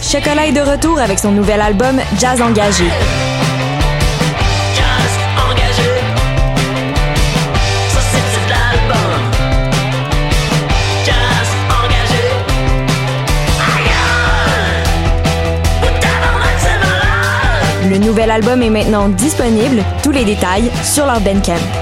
Chocolat est de retour avec son nouvel album Jazz Engagé. Le nouvel album est maintenant disponible, tous les détails sur leur Bandcamp.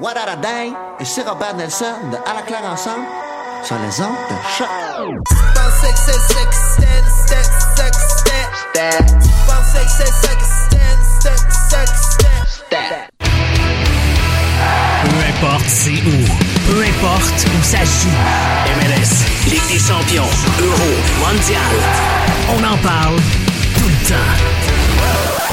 What a dang? Et c'est Robert Nelson de À la claire ensemble sur les ondes de choc. Peu importe c'est où, peu importe où ça joue. MLS, Ligue des champions, Euro, Mondial. On en parle tout le temps.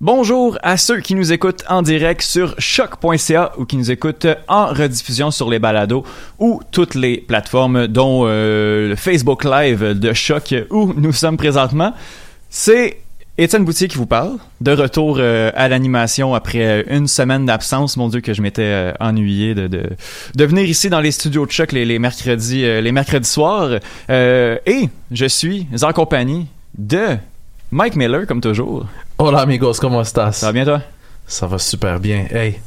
Bonjour à ceux qui nous écoutent en direct sur choc.ca ou qui nous écoutent en rediffusion sur les balados ou toutes les plateformes dont euh, le Facebook Live de Choc où nous sommes présentement. C'est Étienne Boutier qui vous parle, de retour euh, à l'animation après une semaine d'absence. Mon Dieu que je m'étais euh, ennuyé de, venir ici dans les studios de Choc les, mercredis euh, les mercredis soirs. Euh, et je suis en compagnie de Mike Miller, comme toujours. Hola amigos, comment estás? Ça va bien toi? Ça va super bien. Hey,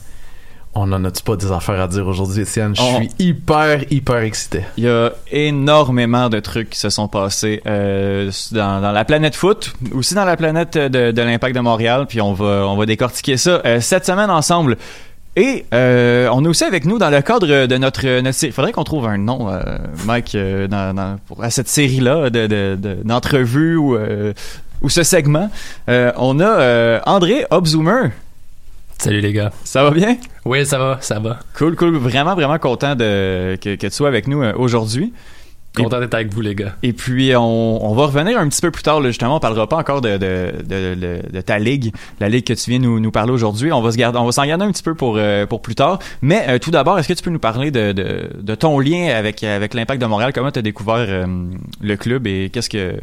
on en a-tu pas des affaires à dire aujourd'hui, Étienne? Je On- suis hyper, hyper excité. Il y a énormément de trucs qui se sont passés euh, dans, dans la planète foot, aussi dans la planète de, de l'Impact de Montréal, puis on va, on va décortiquer ça euh, cette semaine ensemble. Et euh, on est aussi avec nous dans le cadre de notre... notre sé- Il faudrait qu'on trouve un nom, euh, Mike, euh, dans, dans- pour- à cette série-là de, de, de- d'entrevues ou, ou ce segment. Euh, on a euh, André Obzoomer. Salut les gars. Ça va bien? Oui, ça va, ça va. Cool, cool. Vraiment, vraiment content de, que, que tu sois avec nous euh, aujourd'hui. Content d'être avec vous les gars. Et puis, on, on va revenir un petit peu plus tard, là, justement. On parlera pas encore de, de, de, de- de ta ligue, la ligue que tu viens nous, nous parler aujourd'hui. On va se garder, on va s'en garder un petit peu pour, euh, pour plus tard. Mais euh, tout d'abord, est-ce que tu peux nous parler de, de, de ton lien avec, avec l'Impact de Montréal? Comment tu as découvert euh, le club et qu'est-ce que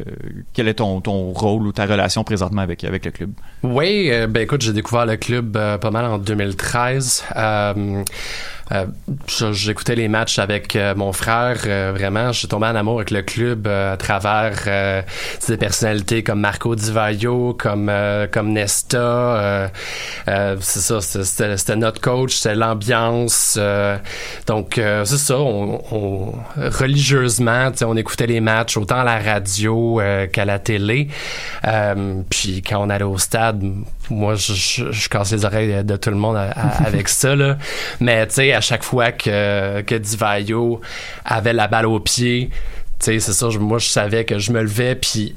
quel est ton, ton rôle ou ta relation présentement avec, avec le club? Oui, euh, ben écoute, j'ai découvert le club euh, pas mal en 2013. Euh, je- J'écoutais les matchs avec euh, mon frère. euh, vraiment, j'ai tombé en amour avec le club à travers des personnalités comme Marco Di Vaio, comme comme Nesta. c'est ça, c'était- notre coach, c'était l'ambiance. donc c'est ça. On, on- religieusement, on écoutait les matchs autant à la radio qu'à la télé. Puis quand on allait au stade, moi, je, je, je casse les oreilles de tout le monde à- à- avec ça, là. Mais, tu sais, à chaque fois que, que Divayo avait la balle au pied, tu sais, c'est ça, je- moi, je savais que je me levais, puis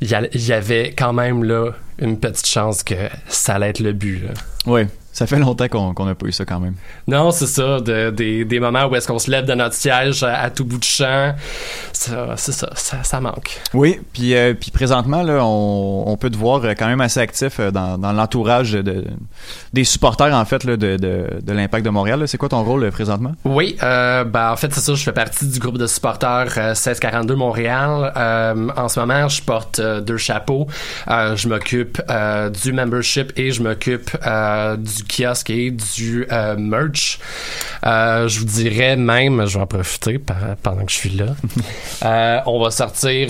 il y, y avait quand même, là, une petite chance que ça allait être le but, là. Oui, ça fait longtemps qu'on n'a pas eu ça quand même. Non, c'est ça, de- des, des moments où est-ce qu'on se lève de notre siège à, à tout bout de champ. Ça, c'est ça, ça, ça manque. Oui, puis, euh, puis présentement, là, on, on peut te voir euh, quand même assez actif euh, dans, dans l'entourage de, des supporters, en fait, là, de, de, de l'Impact de Montréal. C'est quoi ton rôle euh, présentement? Oui, euh, ben, en fait, c'est ça, je fais partie du groupe de supporters euh, 1642 Montréal. Euh, en ce moment, je porte euh, deux chapeaux. Euh, je m'occupe euh, du membership et je m'occupe euh, du kiosque et du euh, merch. Euh, je vous dirais même, je vais en profiter pendant que je suis là. Euh, on va sortir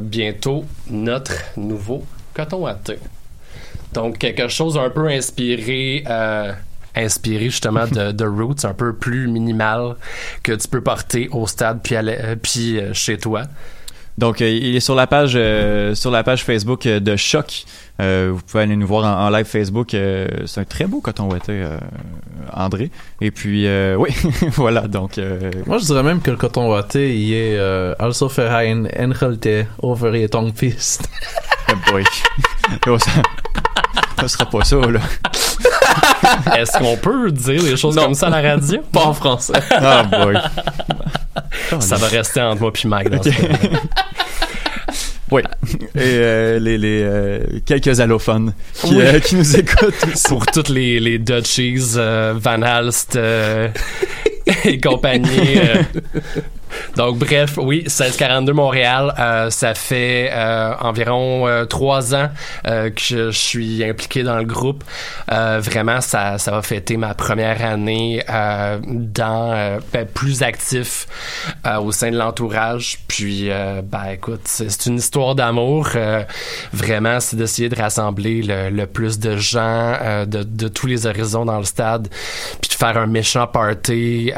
bientôt notre nouveau coton watté. Donc quelque chose un peu inspiré, inspiré justement de, de Roots, un peu plus minimal que tu peux porter au stade puis, à chez toi. Donc, euh, il est sur la page euh, sur la page Facebook euh, de Choc. Euh, vous pouvez aller nous voir en, en live Facebook. euh, c'est un très beau coton ouaté, euh, André. Et puis, euh, oui, voilà. Donc, euh, Moi, je dirais même que le coton watté, il est euh, also für ein Engelte over fist. oh boy. Ça, ça sera pas ça, là. Est-ce qu'on peut dire des choses Non. comme ça à la radio? Pas en français. Oh boy. Ça va rester entre moi puis Mike. dans Ok. ce cas-là. Oui. Et euh, les, les euh, quelques allophones qui, Oui. euh, qui nous écoutent. Pour toutes les, les Dutchies, euh, Van Halst euh, et compagnie. Donc, bref, oui, 1642 Montréal, euh, ça fait euh, environ euh, trois ans euh, que je, suis impliqué dans le groupe. Euh, vraiment, ça, ça va fêter ma première année euh, dans ben, plus actif au sein de l'entourage. Puis, ben, écoute, c'est une histoire d'amour. Vraiment, c'est d'essayer de rassembler le, le plus de gens de, de tous les horizons dans le stade, puis de faire un méchant party.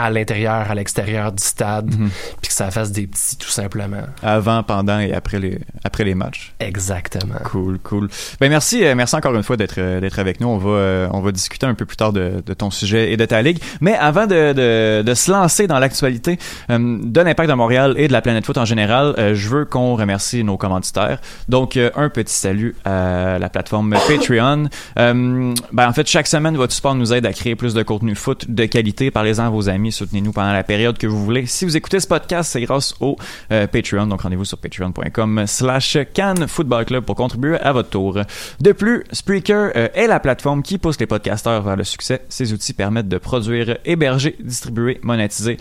À l'intérieur, à l'extérieur du stade, Mhm. puis que ça fasse des petits, tout simplement. Avant, pendant et après les, après les matchs. Exactement. Cool, cool. Ben merci, euh, merci encore une fois d'être euh, d'être avec nous. On va euh, on va discuter un peu plus tard de, de ton sujet et de ta ligue. Mais avant de, de, de se lancer dans l'actualité euh, de l'impact de Montréal et de la planète foot en général, euh, je veux qu'on remercie nos commanditaires. Donc euh, un petit salut à la plateforme Patreon. Ben en fait chaque semaine votre support nous aide à créer plus de contenu foot de qualité. Parlez-en à vos amis, soutenez-nous pendant la période que vous voulez. Si vous écoutez ce podcast, c'est grâce au euh, Patreon. Donc rendez-vous sur patreon.com slash Cannes Football Club pour contribuer à votre tour. De plus, Spreaker euh, est la plateforme qui pousse les podcasteurs vers le succès. Ces outils permettent de produire, héberger, distribuer, monétiser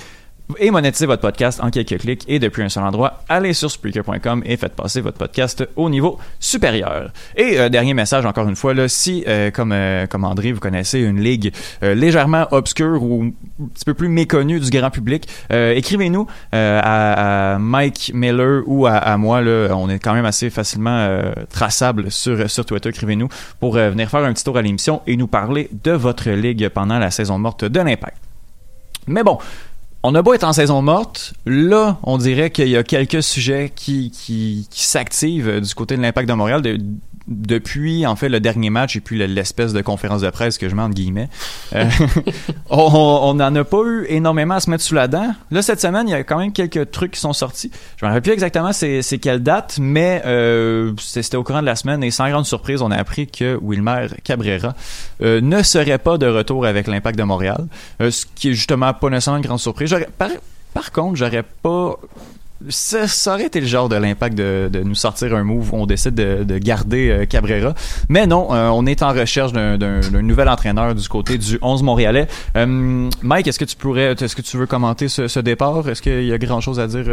et monétiser votre podcast en quelques clics et depuis un seul endroit, allez sur Spreaker.com et faites passer votre podcast au niveau supérieur. Et euh, dernier message encore une fois, là, si euh, comme, euh, comme André, vous connaissez une ligue légèrement obscure ou un petit peu plus méconnue du grand public, écrivez-nous à, Mike Miller ou à, à moi. Là, on est quand même assez facilement traçable sur, sur Twitter. Écrivez-nous pour venir faire un petit tour à l'émission et nous parler de votre ligue pendant la saison morte de l'Impact. Mais bon, on a beau être en saison morte, là, on dirait qu'il y a quelques sujets qui, qui, s'activent euh, du côté de l'impact de Montréal de- depuis, en fait, le dernier match et puis le- l'espèce de conférence de presse que je mets entre guillemets. Euh, on n'en a pas eu énormément à se mettre sous la dent. Là, cette semaine, il y a quand même quelques trucs qui sont sortis. Je me rappelle plus exactement c'est quelle date, mais euh, c'était au courant de la semaine et sans grande surprise, on a appris que Wilmer Cabrera euh, ne serait pas de retour avec l'impact de Montréal. Ce qui est justement pas nécessairement une grande surprise. Par, par contre, j'aurais pas. Ça, ça aurait été le genre de l'impact de, de nous sortir un move où on décide de, de garder euh, Cabrera. Mais non, euh, on est en recherche d'un- nouvel entraîneur du côté du 11 montréalais. Euh, Mike, est-ce que tu pourrais, est-ce que tu veux commenter ce, ce départ? Est-ce qu'il y a grand chose à dire,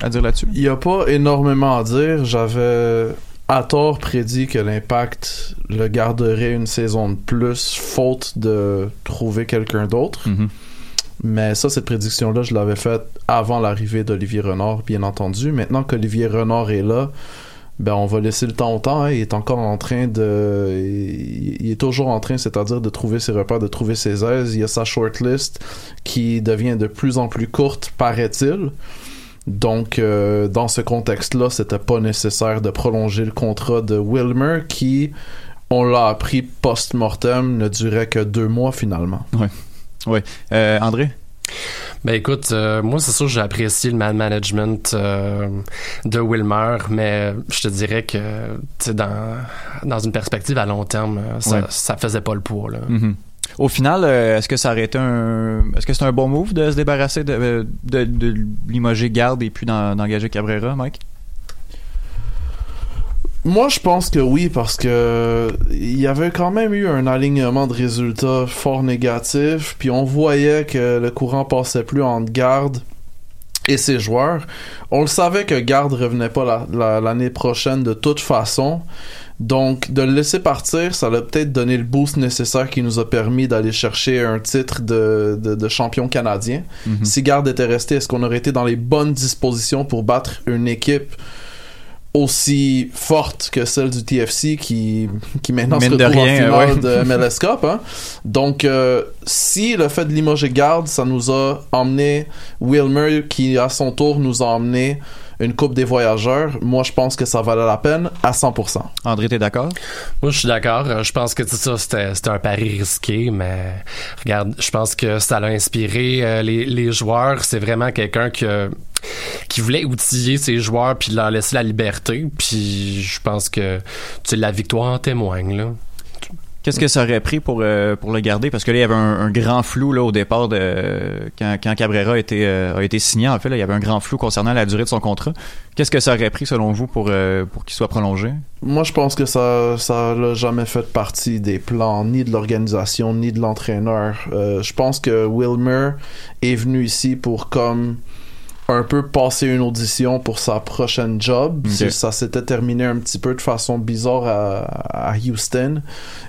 à dire là-dessus? Il y a pas énormément à dire. J'avais à tort prédit que l'impact le garderait une saison de plus, faute de trouver quelqu'un d'autre. Mhm. Mais ça, cette prédiction-là, je l'avais faite avant l'arrivée d'Olivier Renard, bien entendu. Maintenant qu'Olivier Renard est là, ben on va laisser le temps au temps. Il est encore en train de, il il est toujours en train, c'est-à-dire de trouver ses repères, de trouver ses aises. Il y a sa shortlist qui devient de plus en plus courte, paraît-il. Donc, euh, dans ce contexte-là, c'était pas nécessaire de prolonger le contrat de Wilmer qui, on l'a appris post-mortem, ne durait que deux mois finalement. Oui. Euh, André? Ben écoute, euh, moi c'est sûr que j'ai apprécié le man management euh, de Wilmer, mais je te dirais que dans, dans une perspective à long terme, ça, Ouais. ça faisait pas le poids. Là. Mhm. Au final, est-ce que ça aurait été un. Est-ce que c'est un bon move de se débarrasser de, de, de limoger Garde et puis d'en- d'engager Cabrera, Mike? Moi, je pense que oui, parce que il y avait quand même eu un alignement de résultats fort négatif, puis on voyait que le courant passait plus entre Garde et ses joueurs. On le savait que Garde revenait pas la- la- l'année prochaine de toute façon. Donc, de le laisser partir, ça l'a peut-être donné le boost nécessaire qui nous a permis d'aller chercher un titre de, de, de champion canadien. Mhm. Si Garde était resté, est-ce qu'on aurait été dans les bonnes dispositions pour battre une équipe aussi forte que celle du TFC qui, qui maintenant se de retrouve en finale ouais. de MLS Cup. Hein? Donc, euh, si le fait de limoger Garde, ça nous a emmené Wilmer qui, à son tour, nous a emmené une Coupe des Voyageurs, moi, je pense que ça valait la peine à 100%. André, t'es d'accord? Moi, je suis d'accord. Euh, Je pense que tout ça, c'était c'était un pari risqué, mais regarde, je pense que ça l'a inspiré euh, les, les joueurs. C'est vraiment quelqu'un qui, a- qui voulait outiller ses joueurs puis leur laisser la liberté. Puis je pense que la victoire en témoigne. Là. Qu'est-ce que ça aurait pris pour, euh, pour le garder? Parce que là, il y avait un, un grand flou là, au départ de quand, quand Cabrera a été, euh, a été signé. En fait, là, il y avait un grand flou concernant la durée de son contrat. Qu'est-ce que ça aurait pris, selon vous, pour, euh, pour qu'il soit prolongé? Moi, je pense que ça ça l'a jamais fait partie des plans, ni de l'organisation, ni de l'entraîneur. Euh, je pense que Wilmer est venu ici pour comme un peu passer une audition pour sa prochaine job. Ok. C'est- Ça s'était terminé un petit peu de façon bizarre à, à Houston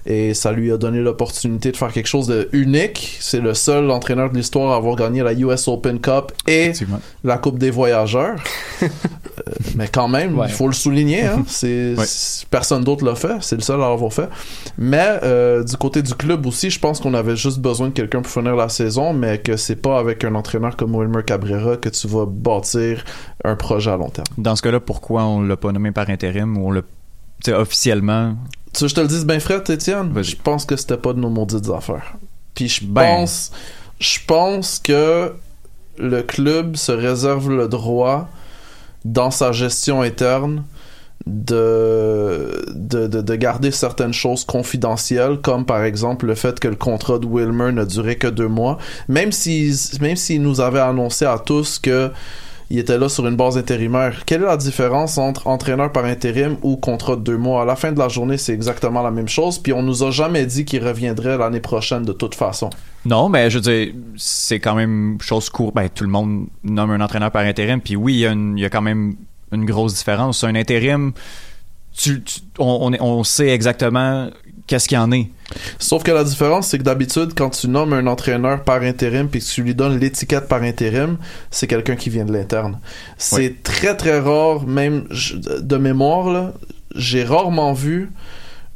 et ça lui a donné l'opportunité de faire quelque chose de unique. C'est le seul entraîneur de l'histoire à avoir gagné la US Open Cup et la Coupe des Voyageurs. Euh, mais quand même, Ouais. il faut le souligner. Hein? C'est, Ouais. c'est- Personne d'autre l'a fait. C'est le seul à l'avoir fait. Mais euh, du côté du club aussi, je pense qu'on avait juste besoin de quelqu'un pour finir la saison, mais que c'est pas avec un entraîneur comme Wilmer Cabrera que tu vas bâtir un projet à long terme. Dans ce cas-là, pourquoi on l'a pas nommé par intérim ou on l'a officiellement? Tu veux que je te le dise bien frais, Étienne? Je pense que c'était pas de nos maudites affaires. Puis je Ben. pense, je pense que le club se réserve le droit, dans sa gestion interne, de, de, de, de garder certaines choses confidentielles, comme par exemple le fait que le contrat de Wilmer ne durait que deux mois, même s'il même nous avait annoncé à tous que il était là sur une base intérimaire. Quelle est la différence entre entraîneur par intérim ou contrat de deux mois? À la fin de la journée, c'est exactement la même chose, puis on nous a jamais dit qu'il reviendrait l'année prochaine de toute façon. Non, mais je veux dire, c'est quand même chose courte. Ben, tout le monde nomme un entraîneur par intérim. Puis oui, il y a quand même une grosse différence. Un intérim, tu, tu- on, on, est- on sait exactement qu'est-ce qu'il y en est. Sauf que la différence, c'est que d'habitude, quand tu nommes un entraîneur par intérim puis que tu lui donnes l'étiquette par intérim, c'est quelqu'un qui vient de l'interne. C'est très très rare, même de mémoire, j'ai rarement vu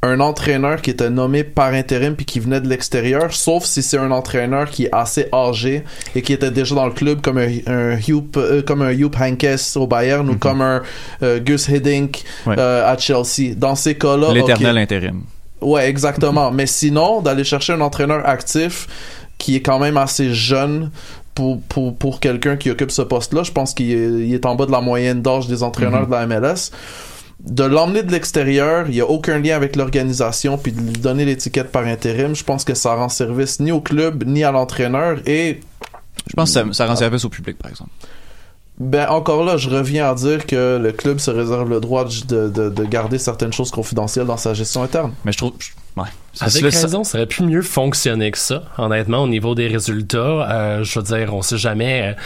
un entraîneur qui était nommé par intérim puis qui venait de l'extérieur, sauf si c'est un entraîneur qui est assez âgé et qui était déjà dans le club comme un, un euh, comme un Huub Heynckes au Bayern ou comme un euh, Gus Hiddink Ouais. euh, à Chelsea. Dans ces cas-là, L'éternel intérim. Ouais, exactement. Mais sinon, d'aller chercher un entraîneur actif qui est quand même assez jeune pour, pour, pour quelqu'un qui occupe ce poste-là, je pense qu'il est, en bas de la moyenne d'âge des entraîneurs de la MLS. De l'emmener de l'extérieur, il n'y a aucun lien avec l'organisation, puis de lui donner l'étiquette par intérim, je pense que ça rend service ni au club, ni à l'entraîneur. Et Je pense que ça, ça rend service au public, par exemple. ben encore là, je reviens à dire que le club se réserve le droit de, de, de garder certaines choses confidentielles dans sa gestion interne. Mais je trouve. ouais. Ça Avec ça- raison, ça aurait pu mieux fonctionner que ça, honnêtement, au niveau des résultats. Euh, je veux dire, on sait jamais euh,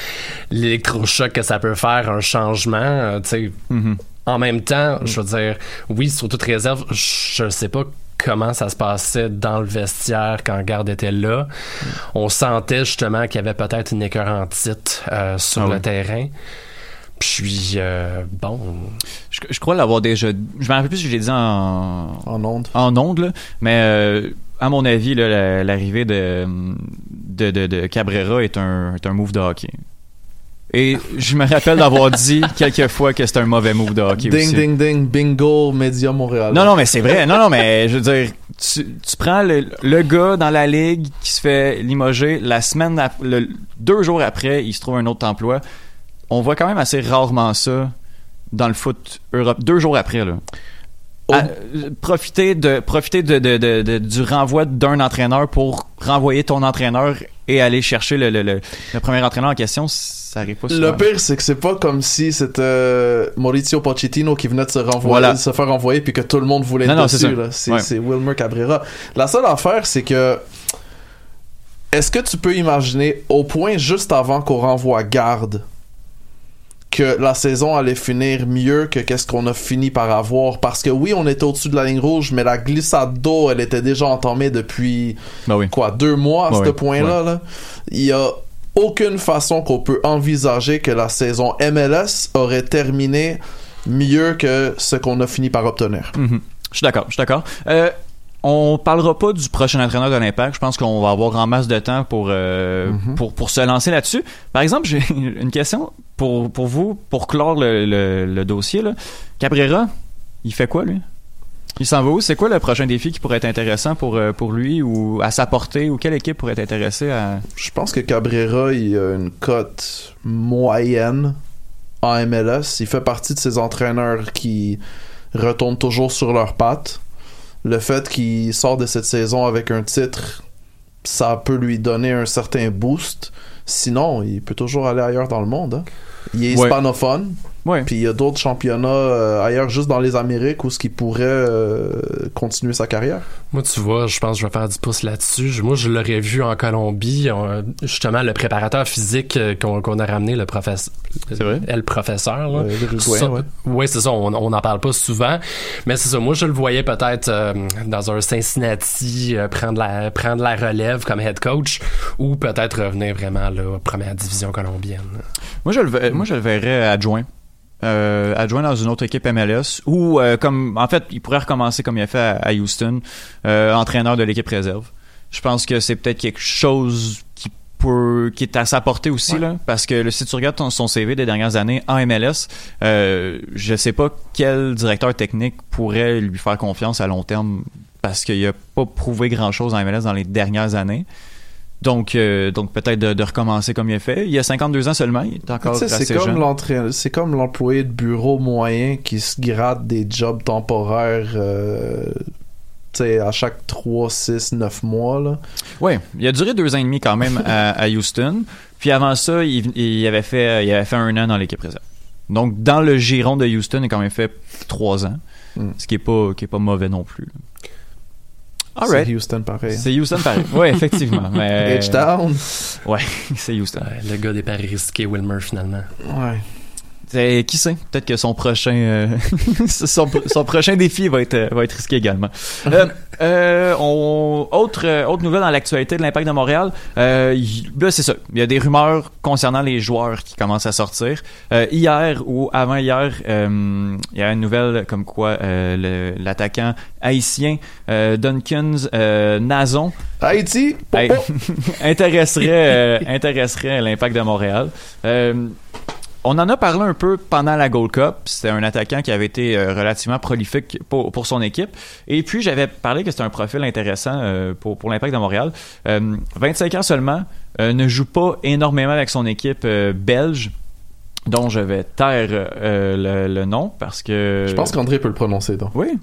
l'électrochoc que ça peut faire, un changement. euh, tu sais, Mhm. En même temps, je veux dire, oui, sur toute réserve, je ne sais pas comment ça se passait dans le vestiaire quand Garde était là. On sentait justement qu'il y avait peut-être une écœurantite euh, sur Ah le oui. terrain. Puis, euh, bon, Je, je crois l'avoir déjà. Je me rappelle plus si je l'ai dit en, En onde. en là, mais euh, à mon avis, l'arrivée de, de, de, de Cabrera est un, est un move de hockey. Et je me rappelle d'avoir dit quelques fois que c'était un mauvais move de hockey Ding, aussi. ding, ding, bingo, Média Montréal. Non, non, mais c'est vrai. Non, non, mais je veux dire, tu, tu prends le, le gars dans la ligue qui se fait limoger la semaine, le, deux jours après, il se trouve un autre emploi. On voit quand même assez rarement ça dans le foot Europe. Deux jours après, là. À- euh, profiter de profiter de, de- de- de- du renvoi d'un entraîneur pour renvoyer ton entraîneur et aller chercher le, le, le, le premier entraîneur en question, ça arrive pas souvent. Le pire, c'est que c'est pas comme si c'était euh, Maurizio Pochettino qui venait de se renvoyer, Voilà. de se faire renvoyer puis que tout le monde voulait Non, être non, dessus. là. C'est Ouais. Wilmer Cabrera. La seule affaire, c'est que est-ce que tu peux imaginer au point juste avant qu'on renvoie garde que la saison allait finir mieux que qu'est-ce qu'on a fini par avoir? Parce que oui on était au-dessus de la ligne rouge mais la glissade d'eau elle était déjà entamée depuis Ben oui. quoi deux mois à Ouais, ce ouais. point-là là. il y a aucune façon qu'on peut envisager que la saison MLS aurait terminé mieux que ce qu'on a fini par obtenir. Mhm. Je suis d'accord, je suis d'accord. Euh, on parlera pas du prochain entraîneur de l'Impact. Je pense qu'on va avoir en masse de temps pour, euh, Mhm. pour, pour se lancer là-dessus. Par exemple, j'ai une question pour, pour vous, pour clore le, le, le dossier. Là. Cabrera, il fait quoi, lui? Il s'en va où? C'est quoi le prochain défi qui pourrait être intéressant pour, euh, pour lui ou à sa portée? Ou quelle équipe pourrait être intéressée à... Je pense que Cabrera il a une cote moyenne en MLS. Il fait partie de ces entraîneurs qui retournent toujours sur leurs pattes. Le fait qu'il sort de cette saison avec un titre, ça peut lui donner un certain boost. Sinon, il peut toujours aller ailleurs dans le monde. hein. Il est hispanophone. Ouais. Puis il y a d'autres championnats euh, ailleurs, juste dans les Amériques, où ce qui pourrait euh, continuer sa carrière. Moi, tu vois, je pense que je vais faire du pouce là-dessus. Moi, je l'aurais vu en Colombie. On- justement, le préparateur physique euh, qu'on a ramené, le professeur. C'est vrai? Le professeur, là. Euh, Ça- ouais. ouais, c'est ça. On n'en parle pas souvent. Mais c'est ça. Moi, je le voyais peut-être euh, dans un Cincinnati euh, prendre, la, prendre la relève comme head coach ou peut-être revenir vraiment là, première division colombienne. Moi, je le, moi, je le verrais adjoint. Euh, adjoint dans une autre équipe MLS ou euh, comme en fait il pourrait recommencer comme il a fait à, à Houston euh, entraîneur de l'équipe réserve. Je pense que c'est peut-être quelque chose qui peut qui est à sa portée aussi là parce que le, si tu regardes ton- son CV des dernières années en MLS euh, je sais pas quel directeur technique pourrait lui faire confiance à long terme parce qu'il a pas prouvé grand chose en MLS dans les dernières années donc, euh, donc peut-être de, de recommencer comme il a fait. Il a 52 ans seulement, il est encore c'est comme c'est comme l'employé de bureau moyen qui se gratte des jobs temporaires euh, à chaque 3, 6, 9 mois. Oui, il a duré deux ans et demi quand même à, à Houston. Puis avant ça, il, il avait fait, il avait fait un an dans l'équipe réserve. Donc dans le giron de Houston, il a quand même fait trois ans, Mm. ce qui est pas, qui est pas mauvais non plus. C'est. Houston pareil. C'est Houston pareil. Oui, effectivement. Mais... H-Town. Ouais, c'est Houston. Ouais, le gars des paris risqués, Wilmer, finalement. Ouais. C'est- qui sait, peut-être que son prochain euh, son, son prochain défi va être euh, va être risqué également. Euh, euh, on, autre euh, autre nouvelle dans l'actualité de l'Impact de Montréal, euh, là c'est ça, il y a des rumeurs concernant les joueurs qui commencent à sortir. Euh, hier ou avant hier, euh, il y a une nouvelle comme quoi euh, l'attaquant haïtien euh, Duncans euh, Nazon Haïti. intéresserait, euh, intéresserait l'impact de Montréal. Euh, on en a parlé un peu pendant la Gold Cup. C'était un attaquant qui avait été euh, relativement prolifique pour, pour son équipe. Et puis, j'avais parlé que c'était un profil intéressant euh, pour, pour l'impact de Montréal. Euh, 25 ans seulement, euh, ne joue pas énormément avec son équipe euh, belge, dont je vais taire euh, le, le nom parce que... Je pense qu'André peut le prononcer. Donc. Oui.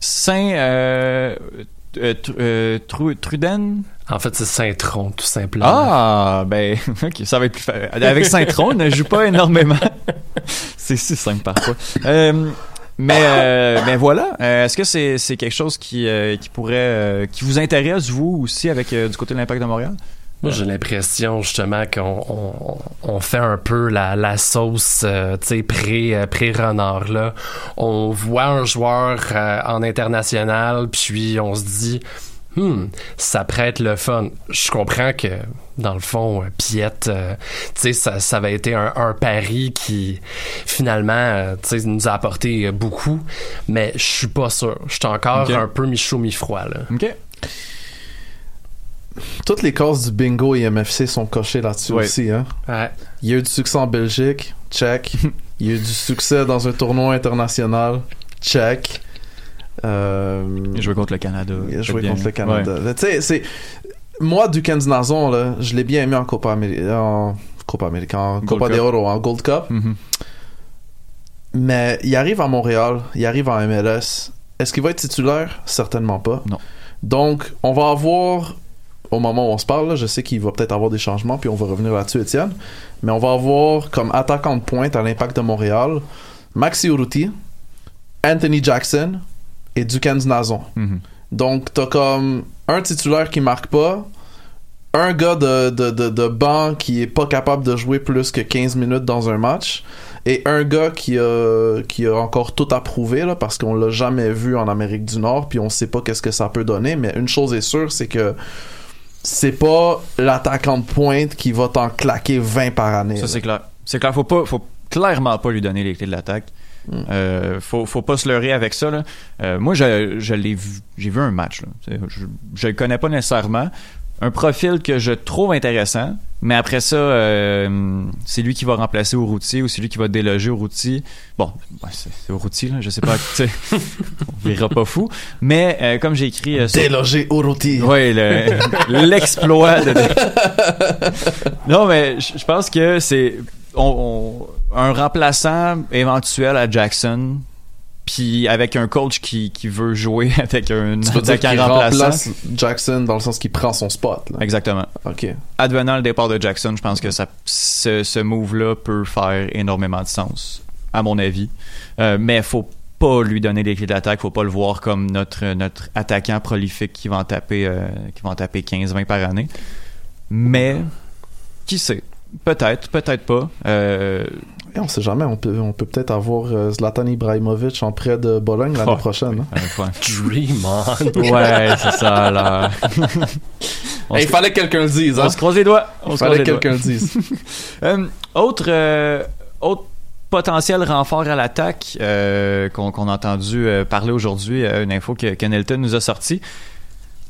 Saint... Euh, euh, euh, Tru- Truden? En fait, c'est Saint-Tron, tout simplement. ah, ben, ok, ça va être plus facile. Avec Saint-Tron, ne joue pas énormément. c'est si simple parfois. Euh, mais, euh, mais voilà. Euh, Est-ce que c'est c'est quelque chose qui, qui pourrait, qui vous intéresse vous aussi avec du côté de l'Impact de Montréal? Moi, j'ai l'impression justement qu'on on, on fait un peu la, la sauce, euh, tu sais, pré, euh, pré-renard, là. On voit un joueur euh, en international, puis on se dit, hmm, ça prête le fun. Je comprends que, dans le fond, euh, Piette, euh, tu sais, ça, ça avait été un, un pari qui, finalement, euh, tu sais, nous a apporté beaucoup, mais je suis pas sûr. Je suis encore un peu mi-chaud, mi-froid, là. OK. Toutes les causes du bingo et MFC sont cochées là-dessus Ouais. aussi. Hein? Ouais. Il y a eu du succès en Belgique, check. Il y a eu du succès dans un tournoi international, check. Euh, Il a joué contre le Canada. il a Fait joué bien. contre le Canada. Tu sais, c'est. Moi, Duquesne Nazon, là, je l'ai bien aimé en Copa América. En Copa América, en Gold Copa Cup. de Oro, en Gold Cup. Mhm. Mais il arrive à Montréal, il arrive en MLS. Est-ce qu'il va être titulaire? Certainement pas. Non. Donc, on va avoir, au moment où on se parle, là, je sais qu'il va peut-être avoir des changements, puis on va revenir là-dessus, Étienne. Mais on va avoir comme attaquant de pointe à l'impact de Montréal Maxi Urruti, Anthony Jackson et Duquesne Nazon. Mhm. Donc, t'as comme un titulaire qui marque pas, un gars de, de, de, de banc qui est pas capable de jouer plus que 15 minutes dans un match, et un gars qui a, qui a encore tout à prouver, là, parce qu'on l'a jamais vu en Amérique du Nord, puis on sait pas qu'est-ce que ça peut donner, mais une chose est sûre, c'est que c'est pas l'attaquant de pointe qui va t'en claquer 20 par année. Ça, c'est clair. C'est clair. Faut pas, faut clairement pas lui donner les clés de l'attaque. Mm. Euh, faut, faut pas se leurrer avec ça. Là. Euh, moi, je, je l'ai vu. J'ai vu un match. Là. Je, je le connais pas nécessairement. Un profil que je trouve intéressant, mais après ça, euh, c'est lui qui va remplacer Urruti ou c'est lui qui va déloger Urruti. Bon, c'est c'est Urruti, là, je sais pas, on verra pas fou. Mais euh, comme j'ai écrit... euh, sur- Déloger Urruti. oui, le- l'exploit de. non, mais je je pense que c'est on- on- un remplaçant éventuel à Jackson, puis avec un coach qui, qui veut jouer avec un Tu veux dire attaquant qu'il remplaçant. remplace Jackson dans le sens qu'il prend son spot. Là. Exactement. Ok. Advenant le départ de Jackson, je pense que ça, ce, ce move-là peut faire énormément de sens, à mon avis. Euh, mais faut pas lui donner les clés d'attaque, faut pas le voir comme notre, notre attaquant prolifique qui va en taper, euh, qui va en taper 15-20 par année. Mais, qui sait? Peut-être, peut-être pas. Euh, Et on sait jamais, on peut on peut peut-être avoir euh, Zlatan Ibrahimovic en prêt de Bologne l'année Oh. prochaine. hein. euh, ouais. Dream on. Ouais, c'est ça, là. Hey, il fallait que quelqu'un le dise. Hein? On se croise les doigts. On Il se croise fallait les que doigts. quelqu'un le dise. Euh, autre, euh, autre potentiel renfort à l'attaque euh, qu'on a entendu euh, parler aujourd'hui, euh, une info que, que Nelton nous a sorti.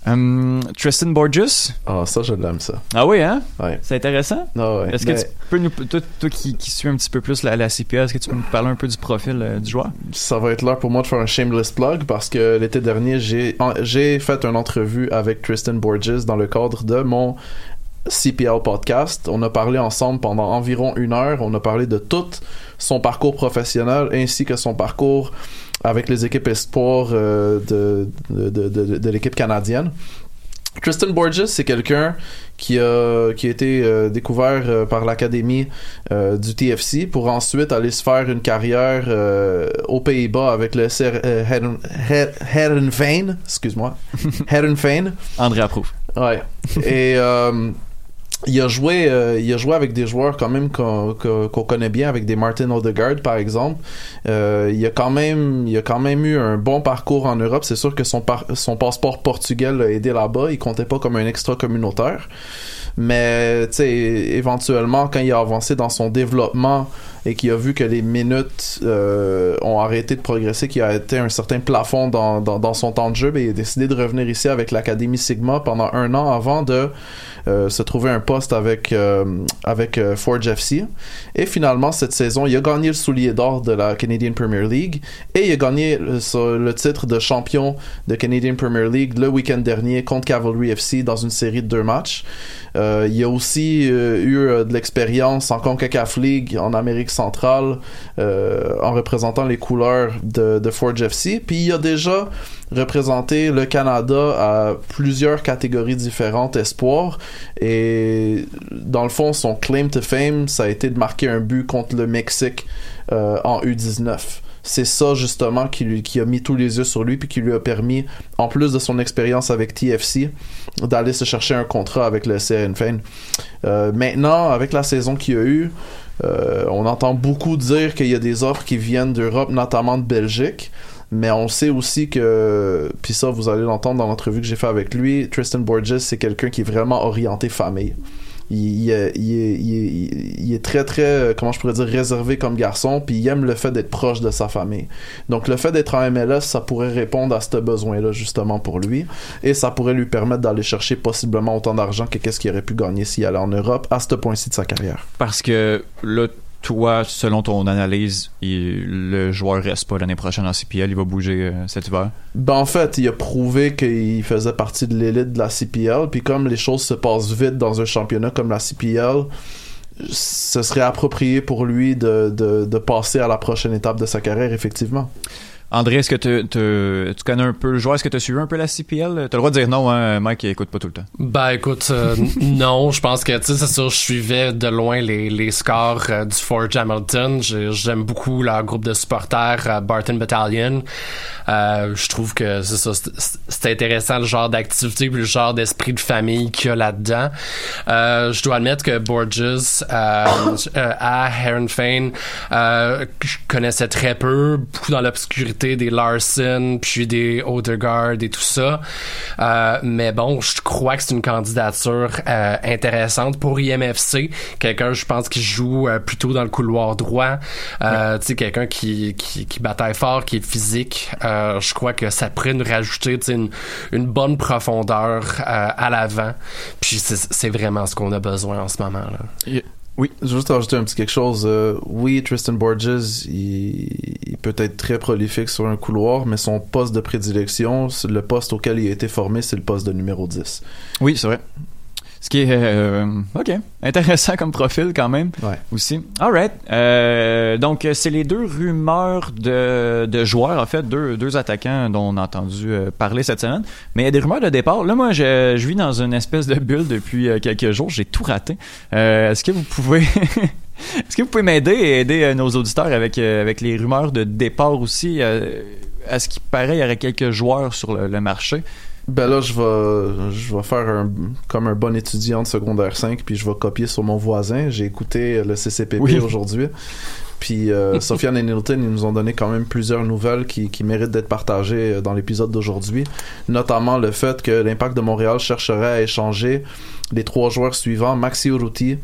Hum, Tristan Borges? Ah, ça, je l'aime, ça. Ah oui, hein? Ouais. C'est intéressant. Ouais. Est-ce que Mais tu peux nous. Toi, toi qui, qui suis un petit peu plus la, la CPA, est-ce que tu peux nous parler un peu du profil euh, du joueur? Ça va être l'heure pour moi de faire un shameless plug parce que l'été dernier, j'ai en- j'ai fait une entrevue avec Tristan Borges dans le cadre de mon CPL podcast. On a parlé ensemble pendant environ une heure. On a parlé de tout son parcours professionnel ainsi que son parcours avec les équipes espoirs euh, de, de, de, l'équipe canadienne. Tristan Borges, c'est quelqu'un qui a, qui a été euh, découvert euh, par l'académie euh, du TFC pour ensuite aller se faire une carrière aux Pays-Bas avec le Her- Heerenveen, excuse-moi, Heerenveen. André approuve. Ouais. Et il a joué, euh, il a joué avec des joueurs quand même qu'on connaît bien, avec des Martin Odegaard par exemple. Euh, il a quand même, il a quand même eu un bon parcours en Europe. C'est sûr que son son passeport portugais l'a aidé là-bas. Il comptait pas comme un extra communautaire. Mais tu sais, éventuellement, quand il a avancé dans son développement et qu'il a vu que les minutes euh, ont arrêté de progresser, qu'il a été un certain plafond dans, dans, dans son temps de jeu, ben, il a décidé de revenir ici avec l'Académie Sigma pendant un an avant de euh, se trouver un poste avec, euh, avec euh, Forge FC. Et finalement, cette saison, il a gagné le soulier d'or de la Canadian Premier League et il a gagné le, le titre de champion de Canadian Premier League le week-end dernier contre Cavalry FC dans une série de deux matchs. Euh, il a aussi euh, eu euh, de l'expérience en CONCACAF League en Amérique centrale en représentant les couleurs de, de Forge FC. Puis il a déjà représenté le Canada à plusieurs catégories différentes espoirs et dans le fond son claim to fame ça a été de marquer un but contre le Mexique en U19 c'est ça justement qui, a mis tous les yeux sur lui puis qui lui a permis en plus de son expérience avec TFC d'aller se chercher un contrat avec le CRNFN euh, maintenant avec la saison qu'il y a eu euh, on entend beaucoup dire qu'il y a des offres qui viennent d'Europe notamment de Belgique mais on sait aussi que, puis ça vous allez l'entendre dans l'entrevue que j'ai fait avec lui, Tristan Borges c'est quelqu'un qui est vraiment orienté famille. Il, est très très euh, comment je pourrais dire réservé comme garçon puis il aime le fait d'être proche de sa famille. Donc le fait d'être en MLS ça pourrait répondre à ce besoin là justement pour lui et ça pourrait lui permettre d'aller chercher possiblement autant d'argent que qu'est-ce qu'il aurait pu gagner s'il allait en Europe à ce point-ci de sa carrière. Parce que là, toi, selon ton analyse, le joueur reste pas l'année prochaine en CPL, il va bouger euh, cet hiver? Ben en fait, il a prouvé qu'il faisait partie de l'élite de la CPL, puis comme les choses se passent vite dans un championnat comme la CPL, ce serait approprié pour lui de passer à la prochaine étape de sa carrière, effectivement. André, est-ce que tu- connais un peu le joueur? Est-ce que tu as suivi un peu la CPL? T'as le droit de dire non, hein, Mike, il écoute pas tout le temps. Ben écoute, euh, non, je pense que tu sais c'est sûr, je suivais de loin les, les scores euh, du Forge Hamilton. J'ai- J'aime beaucoup leur groupe de supporters euh, Barton Battalion. Je trouve que c'est ça, c'est- intéressant le genre d'activité le genre d'esprit de famille qu'il y a là-dedans. Je dois admettre que Borges à Heronfane, euh, que je connaissais très peu, beaucoup dans l'obscurité des Larson, puis des Odegaard et tout ça. Euh, mais bon, je crois que c'est une candidature euh, intéressante pour IMFC. Quelqu'un, je pense, qui joue euh, plutôt dans le couloir droit. Tu sais, quelqu'un qui, qui, qui bataille fort, qui est physique. Je crois que ça pourrait nous rajouter une, une bonne profondeur à l'avant. Puis c'est c'est vraiment ce qu'on a besoin en ce moment. Là. Oui. Juste rajouter un petit quelque chose. euh, oui, Tristan Borges, il, il peut être très prolifique sur un couloir, mais son poste de prédilection, le poste auquel il a été formé, c'est le poste de numéro 10. Oui, c'est vrai. Ce qui est euh, ok intéressant comme profil quand même Ouais. aussi. Alright. Euh, donc c'est les deux rumeurs de, de joueurs en fait deux, deux attaquants dont on a entendu euh, parler cette semaine. Mais il y a des rumeurs de départ. Là moi je, je vis dans une espèce de bulle depuis euh, quelques jours. J'ai tout raté. Euh, Est-ce que vous pouvez Est-ce que vous pouvez m'aider et aider euh, nos auditeurs avec avec les rumeurs de départ aussi? À ce qui paraît, il y aurait quelques joueurs sur le, le marché? Ben là, je vais, je vais faire un, comme un bon étudiant de secondaire 5, puis je vais copier sur mon voisin. J'ai écouté le CCPP Oui. aujourd'hui. Puis euh, Sofiane et Nilton, ils nous ont donné quand même plusieurs nouvelles qui, qui méritent d'être partagées euh, dans l'épisode d'aujourd'hui. Notamment le fait que l'Impact de Montréal chercherait à échanger les trois joueurs suivants, Maxi Urruti,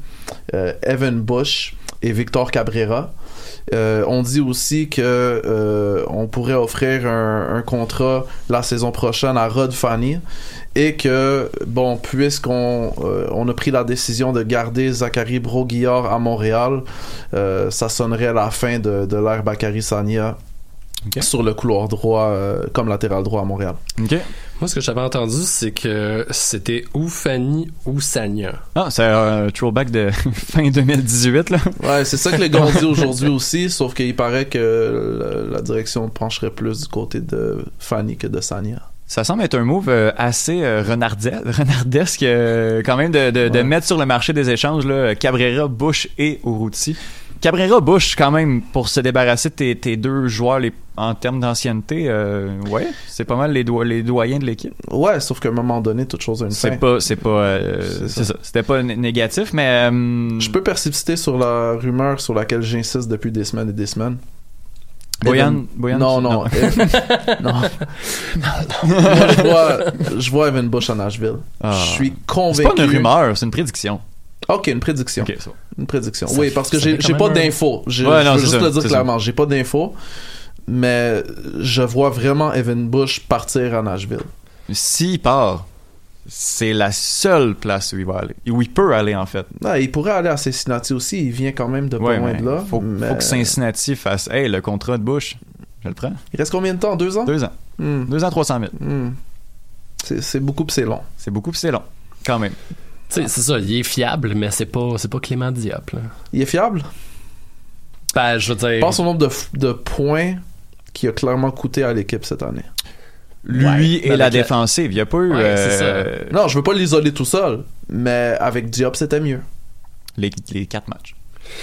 euh, Evan Bush et Victor Cabrera. Euh, on dit aussi que euh, on pourrait offrir un, contrat la saison prochaine à Rod Fanny et que bon puisqu'on euh, a pris la décision de garder Zachary Broguillard à Montréal, euh, ça sonnerait la fin de, de l'ère Bakary Sania Sur le couloir droit euh, comme latéral droit à Montréal. Moi, ce que j'avais entendu, c'est que c'était ou Fanny ou Sanya. Ah, c'est un throwback de fin 2018 là. Ouais, c'est ça que les gars ont dit aujourd'hui aussi, sauf qu'il paraît que la, la direction pencherait plus du côté de Fanny que de Sania. Ça semble être un move euh, assez euh, renardesque quand même de, de, de Ouais. mettre sur le marché des échanges là, Cabrera, Bush et Urruti. Cabrera, Bush quand même pour se débarrasser de tes, tes deux joueurs les, en termes d'ancienneté, euh, ouais, c'est pas mal les, do- les doyens de l'équipe. Ouais, sauf qu'à un moment donné, toute chose a une fin. C'est pas, c'est pas, euh, C'est c'est ça. C'était pas né- négatif, mais euh, Je peux persister sur la rumeur sur laquelle j'insiste depuis des semaines et des semaines. Boyan, Boyan, Non, non. Evan- non. Moi, je vois, je vois Evan Bush à Nashville. Ah. Je suis C'est convaincu. pas une rumeur, c'est une prédiction. Ok, une prédiction. Une prédiction. Ça oui, parce que j'ai pas un- d'infos. Je, Ouais, veux juste ça, le dire clairement. J'ai pas d'infos. Mais je vois vraiment Evan Bush partir à Nashville. S'il part, c'est la seule place où il va aller, où il peut aller en fait. Non, il pourrait aller à Cincinnati aussi. Il vient quand même de pas Ouais, loin de là. Faut, mais- faut que Cincinnati fasse Hey, le contrat de Bush, je le prends. Il reste combien de temps? Deux ans? Deux ans. Hmm, Deux ans, 300 000. hmm. C'est c'est beaucoup, puis c'est long. C'est beaucoup, puis c'est long. Quand même. C'est ça, il est fiable, mais c'est pas, c'est pas Clément Diop. Là. Il est fiable? Ben, je veux dire. Pense au nombre de, points qui a clairement coûté à l'équipe cette année. Lui Ouais, et la défensive. Il n'y a pas eu Ouais, c'est euh, Non, je veux pas l'isoler tout seul, mais avec Diop, c'était mieux. les, les quatre matchs.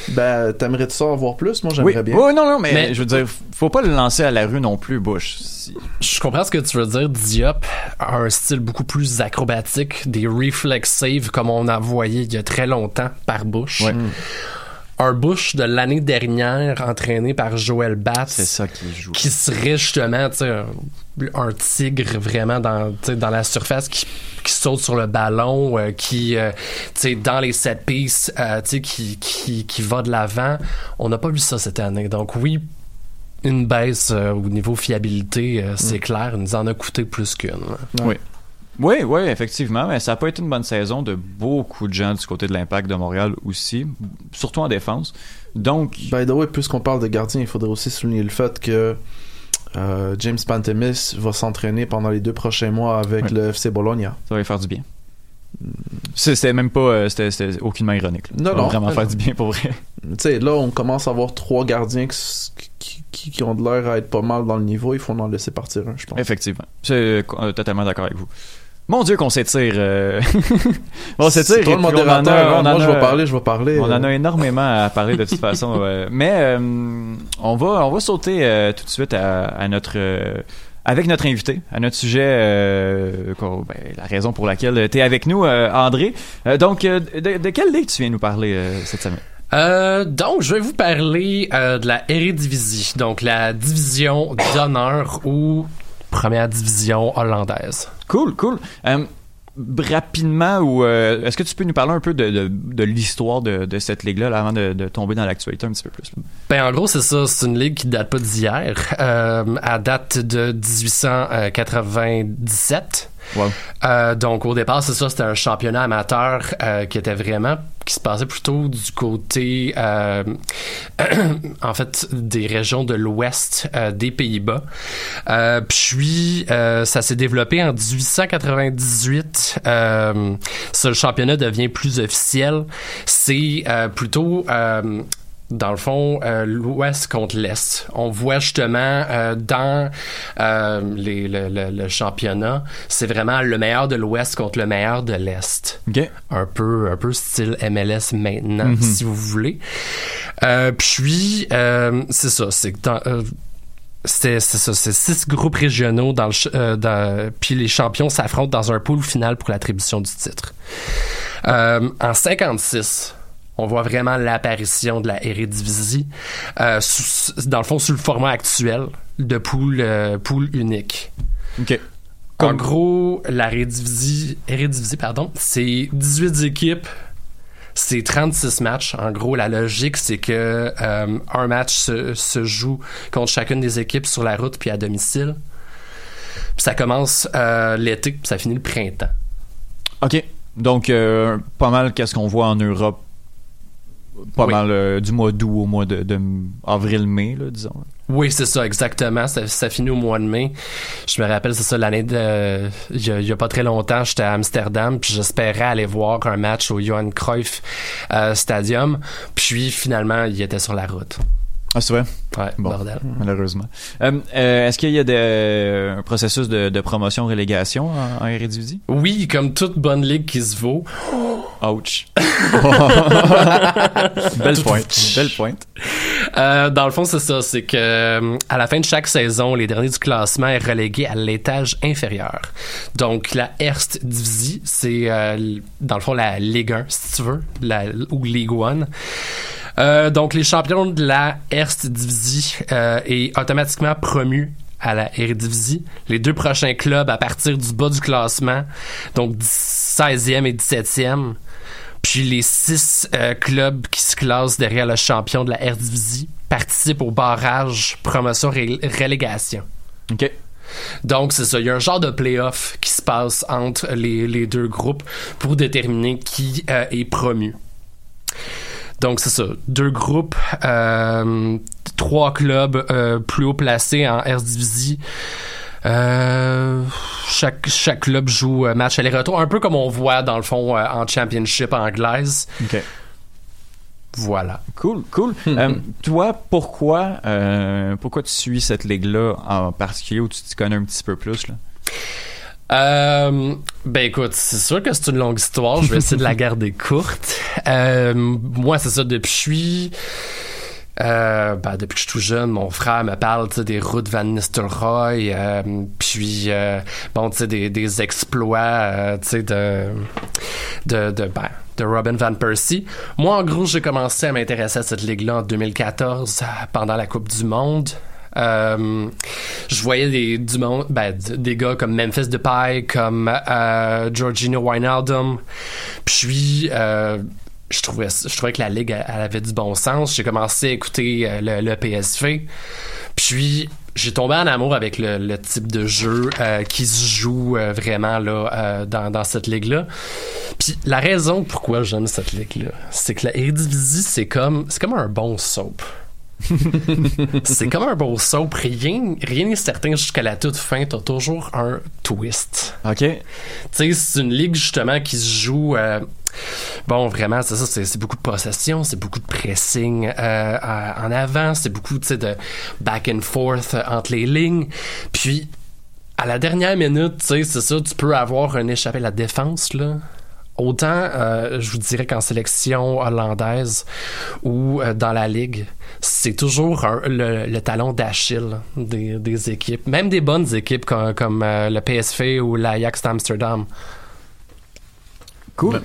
Ben, t'aimerais-tu ça en voir plus? Moi, j'aimerais Oui, bien. Oui, non, non, mais, Mais- je veux dire, faut pas le lancer à la rue non plus, Bush. Si- Je comprends ce que tu veux dire. Diop a un style beaucoup plus acrobatique, des reflex saves comme on a voyé il y a très longtemps par Bush. Ouais. un Bush de l'année dernière entraîné par Joel Batts C'est ça qui joue. qui serait justement tu sais, un, un tigre vraiment dans, tu sais, dans la surface qui, qui saute sur le ballon, euh, qui euh, tu sais, dans les set pieces, euh, tu sais, qui, qui, qui va de l'avant. On n'a pas vu ça cette année. Donc oui, une baisse euh, au niveau fiabilité, euh, c'est clair, il nous en a coûté plus qu'une. Oui. Oui, oui, effectivement, mais ça n'a pas été une bonne saison de beaucoup de gens du côté de l'Impact de Montréal aussi, surtout en défense. Donc, By the way, puisqu'on parle de gardien, il faudrait aussi souligner le fait que euh, James Pantemis va s'entraîner pendant les deux prochains mois avec le FC Bologna. ça va lui faire du bien. C'était même pas, euh, c'était aucunement ironique. là. Non, ça va non. vraiment Non, faire du bien pour vrai. Tu sais, là, on commence à avoir trois gardiens qui, qui, qui- qui ont de l'air à être pas mal dans le niveau. Il faut en laisser partir un, je pense. Effectivement. C'est euh, totalement d'accord avec vous. Mon Dieu qu'on s'étire. euh. on s'étire. C'est toi le on en a- hein. on en Moi, je a- vais parler, je vais parler. On en euh. a énormément à parler de toute façon. ouais. Mais euh, on va on va sauter euh, tout de suite à, à notre euh, avec notre invité, à notre sujet, euh, ben, la raison pour laquelle tu es avec nous, euh, André. Euh, donc, euh, de, de quelle ligue tu viens nous parler euh, cette semaine? Euh, donc, je vais vous parler euh, de la Eredivisie, donc la division d'honneur ou première division hollandaise. Cool, cool. Euh, rapidement, ou euh, est-ce que tu peux nous parler un peu de, de, de l'histoire de, de cette ligue-là là, avant de, tomber dans l'actualité un petit peu plus? Ben, en gros, c'est ça. C'est une ligue qui date pas d'hier. Euh, elle date de 1897. Wow. Euh, donc, au départ, c'est ça. C'était un championnat amateur qui était vraiment qui se passait plutôt du côté, euh, en fait, des régions de l'ouest euh, des Pays-Bas. Euh, puis, ça s'est développé en 1898. Euh, ce championnat devient plus officiel. C'est plutôt dans le fond, euh, l'Ouest contre l'Est. On voit justement euh, dans euh, les- le, le- le championnat, c'est vraiment le meilleur de l'Ouest contre le meilleur de l'Est. OK. Un peu, un peu style MLS maintenant, Mhm. si vous voulez. Euh, puis, euh, c'est ça, c'est que dans... euh, c'est c'est ça, c'est six groupes régionaux dans le euh, dans- puis les champions s'affrontent dans un pool final pour l'attribution du titre. Euh, en 56, on voit vraiment l'apparition de la Eredivisie, euh, sous- dans le fond sous le format actuel de pool euh, unique. OK. En gros, la Eredivisie, Eredivisie pardon, c'est 18 équipes, c'est 36 matchs. En gros, la logique, c'est que euh, un match se, se joue contre chacune des équipes sur la route puis à domicile. Puis ça commence l'été, puis ça finit le printemps. OK. Donc, pas mal qu'est-ce qu'on voit en Europe. Pas Oui. mal euh, du mois d'août au mois de, de avril-mai, là, disons. Oui, c'est ça, exactement. Ça, ça finit au mois de mai. Je me rappelle, c'est ça, l'année de... Il y, a, il y a pas très longtemps, j'étais à Amsterdam, puis j'espérais aller voir un match au Johan Cruyff euh, Stadium. Puis finalement, il était sur la route. Ah, c'est vrai? Ouais, Bon. bordel. Malheureusement. Euh, euh, Est-ce qu'il y a de- un processus de, de promotion-relégation en, en Eredivisie? Oui, comme toute bonne ligue qui se vaut. Ouch. Belle pointe. Belle pointe. Euh, dans le fond, c'est ça. C'est que euh, à la fin de chaque saison, les derniers du classement est relégué à l'étage inférieur. Donc, la Erste Divisie, c'est euh, dans le fond la Ligue 1, si tu veux, la, ou Ligue 1. Euh, donc, les champions de la Erste Divisie euh, est automatiquement promu à la Eredivisie. Les deux prochains clubs à partir du bas du classement, donc 16e et 17e, puis les six euh, clubs qui se classent derrière le champion de la Eredivisie participent au barrage promotion-relégation. OK. Donc, c'est ça. Il y a un genre de playoff qui se passe entre les, les deux groupes pour déterminer qui euh, est promu. Donc, c'est ça. Deux groupes, euh, trois clubs euh, plus haut placés en Eredivisie. Euh, chaque, chaque club joue euh, match aller-retour, un peu comme on voit dans le fond euh, en championship anglaise. OK. Voilà. Cool, cool. Euh, toi, pourquoi, euh, pourquoi tu suis cette ligue-là en particulier ou tu t'y connais un petit peu plus? Là? Euh, ben écoute, c'est sûr que c'est une longue histoire. Je vais essayer de la garder courte. Moi, c'est ça. Depuis je suis, euh, ben, depuis que je suis tout jeune, mon frère me parle des routes Van Nistelrooy, euh, puis euh, bon, des, des exploits, euh, de, de, de, ben, de Robin Van Persie. Moi, en gros, j'ai commencé à m'intéresser à cette ligue-là en 2014 euh, pendant la Coupe du Monde. Euh, je voyais des, du monde, ben, des gars comme Memphis Depay, comme euh, Georgino Wijnaldum. Puis, euh, je trouvais, je trouvais que la ligue elle, elle avait du bon sens. J'ai commencé à écouter euh, le, le PSV. Puis, j'ai tombé en amour avec le, le type de jeu euh, qui se joue euh, vraiment là, euh, dans, dans cette ligue-là. Puis la raison pourquoi j'aime cette ligue-là, c'est que la Eredivisie, c'est comme, c'est comme un bon soap. c'est comme un bon soap. Rien rien n'est certain jusqu'à la toute fin. T'as toujours un twist. OK. Tu sais, c'est une ligue justement qui se joue. Bon, vraiment, c'est ça. C'est, beaucoup de possession, c'est beaucoup de pressing euh, en avant, c'est beaucoup, de back and forth entre les lignes. Puis à la dernière minute, c'est ça, tu peux avoir un échappé à la défense là. Autant, euh, je vous dirais qu'en sélection hollandaise ou euh, dans la ligue, c'est toujours le, talon d'Achille des, équipes, même des bonnes équipes comme, le PSV ou l'Ajax d'Amsterdam.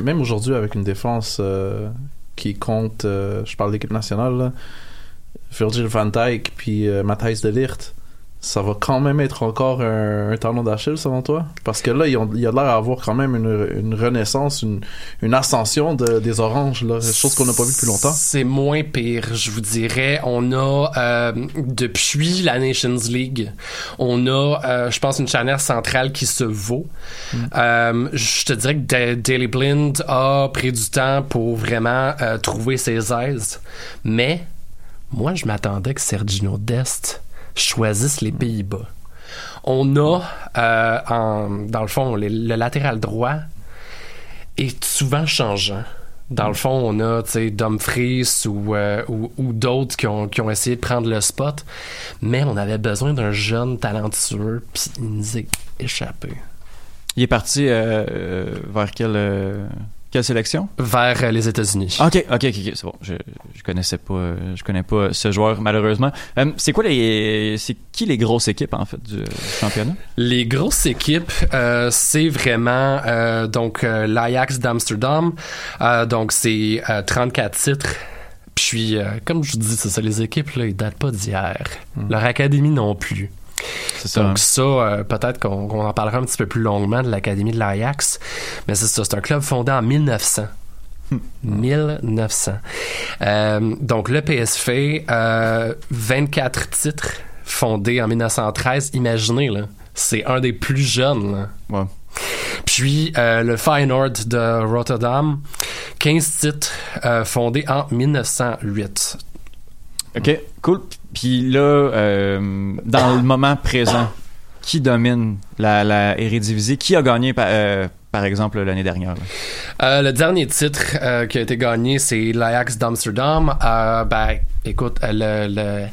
Même aujourd'hui, avec une défense euh, qui compte, euh, je parle d'équipe nationale, Virgil van Dijk puis euh, Matthijs de Ligt, ça va quand même être encore un, un talon d'Achille selon toi? Parce que là, il y a l'air d'avoir quand même une, une renaissance, une, une ascension de- des oranges, là, chose qu'on n'a pas vu depuis longtemps. C'est moins pire, je vous dirais. On a, euh, depuis la Nations League, on a, euh, je pense, une charnière centrale qui se vaut. Euh, je te dirais que Da- Daley Blind a pris du temps pour vraiment trouver ses aises. Mais, moi, je m'attendais que Sergino Dest choisisse les Pays-Bas. On a, euh, dans le fond, le latéral droit est souvent changeant. Dans le fond, on a, Dumfries ou, euh, ou, ou d'autres qui ont, qui ont essayé de prendre le spot, mais on avait besoin d'un jeune talentueux, puis il nous est échappé. Il est parti euh, euh, vers euh, quelle sélection? Vers euh, les États-Unis. Ok, ok, ok, c'est bon. Je, je connaissais pas, euh, je connais pas ce joueur malheureusement. Euh, c'est quoi les, c'est qui les grosses équipes en fait du, du championnat? Les grosses équipes, euh, c'est vraiment euh, donc euh, l'Ajax d'Amsterdam. Euh, donc c'est euh, 34 titres. Puis, euh, comme je vous dis, c'est ça, les équipes, là, ils datent pas d'hier. Leur académie non plus. Ça. hein? Donc ça, euh, peut-être qu'on en parlera un petit peu plus longuement de l'Académie de l'Ajax. Mais c'est ça, c'est un club fondé en 1900. 1900. Euh, donc le PSV, euh, 24 titres fondés en 1913. Imaginez, là, c'est un des plus jeunes. là. Ouais. Puis euh, le Feyenoord de Rotterdam, 15 titres euh, fondés en 1908. Ok, cool. Puis là, euh, dans le moment présent, qui domine la, la Eredivisie? Qui a gagné par, euh, par exemple l'année dernière? Euh, le dernier titre qui a été gagné, c'est l'Ajax d'Amsterdam. Ben, écoute, le- le-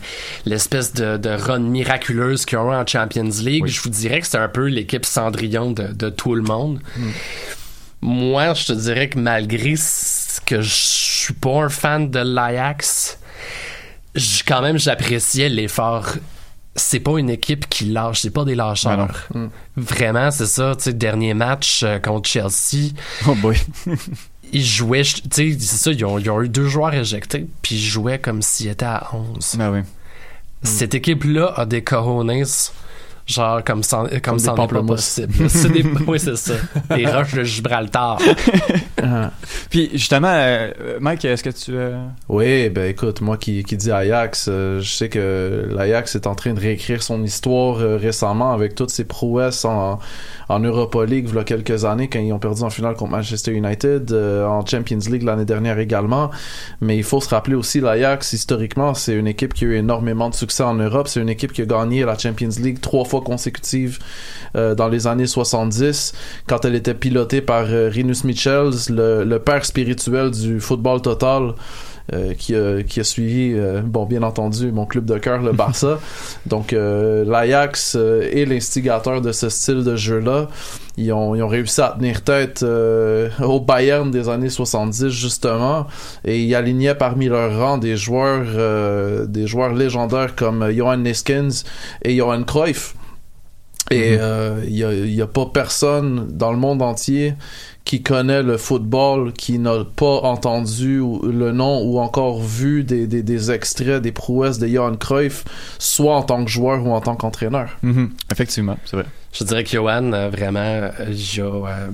l'espèce de, de run miraculeuse qu'ils ont eu en Champions League, je vous dirais que c'est un peu l'équipe Cendrillon de, de tout le monde. Moi, je te dirais que malgré ce que je suis pas un fan de l'Ajax, quand même j'appréciais l'effort. C'est pas une équipe qui lâche, c'est pas des lâcheurs. Vraiment, c'est ça. Tu sais, dernier match euh, contre Chelsea, Oh boy. ils jouaient, tu sais, c'est ça, ils ont, ils ont eu deux joueurs éjectés, puis ils jouaient comme s'ils étaient à 11. Ah oui. Cette équipe-là a des cojones, genre comme ça, comme des ça n'est pas pamplemousses. possible. C'est des, oui, c'est ça. Des roches de Gibraltar. Puis justement, euh, Mike, est-ce que tu... euh, Oui, ben écoute, moi qui, qui dis Ajax, euh, je sais que l'Ajax est en train de réécrire son histoire euh, récemment avec toutes ses prouesses en, en Europa League, il y a quelques années, quand ils ont perdu en finale contre Manchester United, euh, en Champions League l'année dernière également. Mais il faut se rappeler aussi, l'Ajax, historiquement, c'est une équipe qui a eu énormément de succès en Europe. C'est une équipe qui a gagné la Champions League trois fois consécutives euh, dans les années 70, quand elle était pilotée par euh, Rinus Michels, le, le père spirituel du football total. euh, qui, a, qui a suivi, euh, bon, bien entendu, mon club de cœur, le Barça. Donc, l'Ajax est l'instigateur de ce style de jeu-là. Ils ont, ils ont réussi à tenir tête au Bayern des années 70, justement, et ils alignaient parmi leurs rangs des joueurs, des joueurs légendaires comme Johan Neskins et Johan Cruyff. Et Mhm. euh, il y, a, il y a pas personne dans le monde entier qui connaît le football qui n'a pas entendu le nom ou encore vu des, des, des extraits des prouesses de Johan Cruyff, soit en tant que joueur ou en tant qu'entraîneur. Mhm. Effectivement, c'est vrai. Je dirais que Johan, euh, vraiment, euh, il a, euh,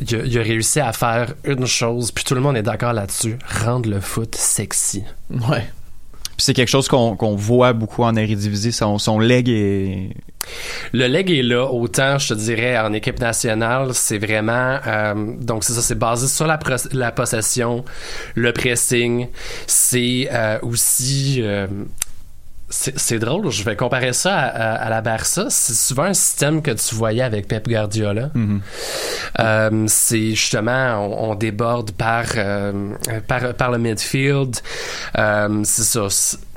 il a- il a réussi à faire une chose, puis tout le monde est d'accord là-dessus, rendre le foot sexy. Ouais. Puis c'est quelque chose qu'on voit beaucoup en Eredivisie. Son, son leg est. Le leg est là, autant je te dirais en équipe nationale, c'est vraiment euh, donc c'est ça, c'est basé sur la, la possession, le pressing, c'est euh, aussi euh, c'est drôle, je vais comparer ça à, à- à la Barça. C'est souvent un système que tu voyais avec Pep Guardiola. Mhm. Euh, c'est justement, on, on déborde par, euh, par, par le midfield. Euh, c'est ça.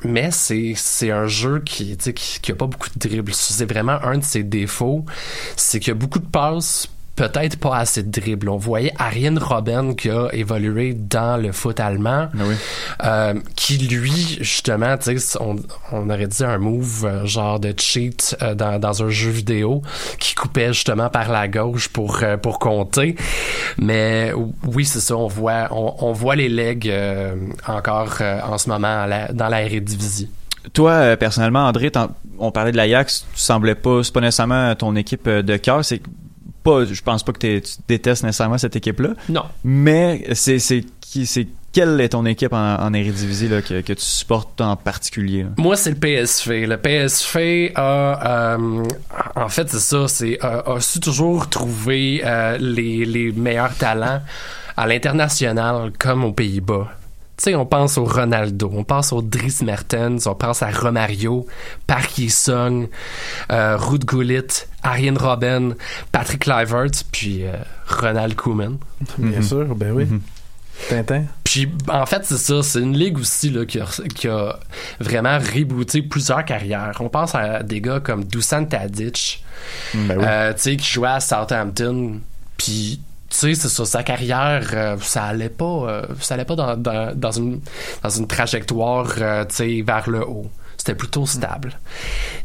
Mais c'est, un jeu qui, sais, qui, qui a pas beaucoup de dribbles. C'est vraiment un de ses défauts. C'est qu'il y a beaucoup de passes, peut-être pas assez de dribbles. On voyait Arjen Robben qui a évolué dans le foot allemand. Ah oui. Euh, qui lui justement on, on aurait dit un move euh, genre de cheat euh, dans, dans un jeu vidéo qui coupait justement par la gauche pour euh, pour compter mais oui c'est ça on voit on, on voit les legs encore en ce moment la- dans la Eredivisie Toi, personnellement, André, on parlait de l'Ajax, tu semblais pas, c'est pas nécessairement ton équipe de cœur, c'est pas, je pense pas que t'es- tu détestes nécessairement cette équipe-là, non mais c'est, c'est c'est quelle est ton équipe en, en Eredivisie là, que, que tu supportes en particulier? là? Moi, c'est le PSV. Le PSV a, euh, en fait, c'est ça, c'est a, a su toujours trouver euh, les, les meilleurs talents à l'international comme aux Pays-Bas. Tu sais, on pense au Ronaldo, on pense au Dries Mertens, on pense à Romario, Park Ji-sung, euh, Ruud Gullit, Arjen Robben, Patrick Kluivert, puis euh, Ronald Koeman. Bien Mhm. sûr, ben oui. Mhm. Tintin. Puis en fait, c'est ça, c'est une ligue aussi là, qui, a, qui a vraiment rebooté plusieurs carrières. On pense à des gars comme Dusan Tadic, Ben oui. euh, tu sais, qui jouait à Southampton, puis tu sais, c'est ça, sa carrière, euh, ça allait pas, euh, ça allait pas dans, dans, dans une, dans une trajectoire, euh, tu sais, vers le haut. C'était plutôt stable.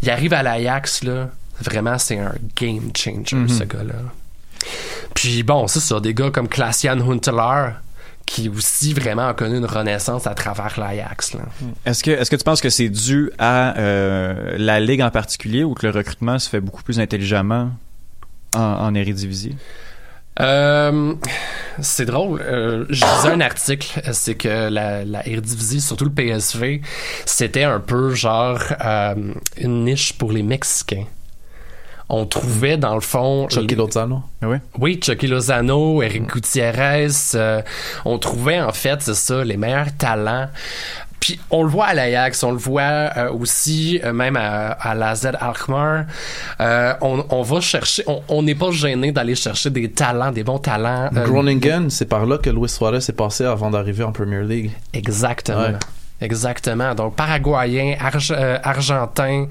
Il arrive à l'Ajax, là, vraiment, c'est un game changer, Mhm. ce gars-là. Puis bon, c'est ça, des gars comme Klaasian Huntelaar, qui aussi vraiment a connu une renaissance à travers l'Ajax. là. Est-ce que, est-ce que tu penses que c'est dû à euh, la ligue en particulier ou que le recrutement se fait beaucoup plus intelligemment en, en Eredivisie? Euh, c'est drôle. euh, je lisais un article, c'est que la, la Eredivisie, surtout le PSV, c'était un peu genre euh, une niche pour les Mexicains. On trouvait dans le fond Chucky Lozano. Ah oui? Oui, Chucky Lozano, Eric Gutiérrez. euh, on trouvait en fait, c'est ça, les meilleurs talents. Puis on le voit à l'Ajax, on le voit euh, aussi euh, même à, à la Z Alkmaar. Euh, on, on va chercher, on- n'est pas gêné d'aller chercher des talents, des bons talents. euh, Groningen, c'est par là que Luis Suarez est passé avant d'arriver en Premier League. Exactement. Ouais. Exactement. Donc, paraguayen, arg- euh, argentin,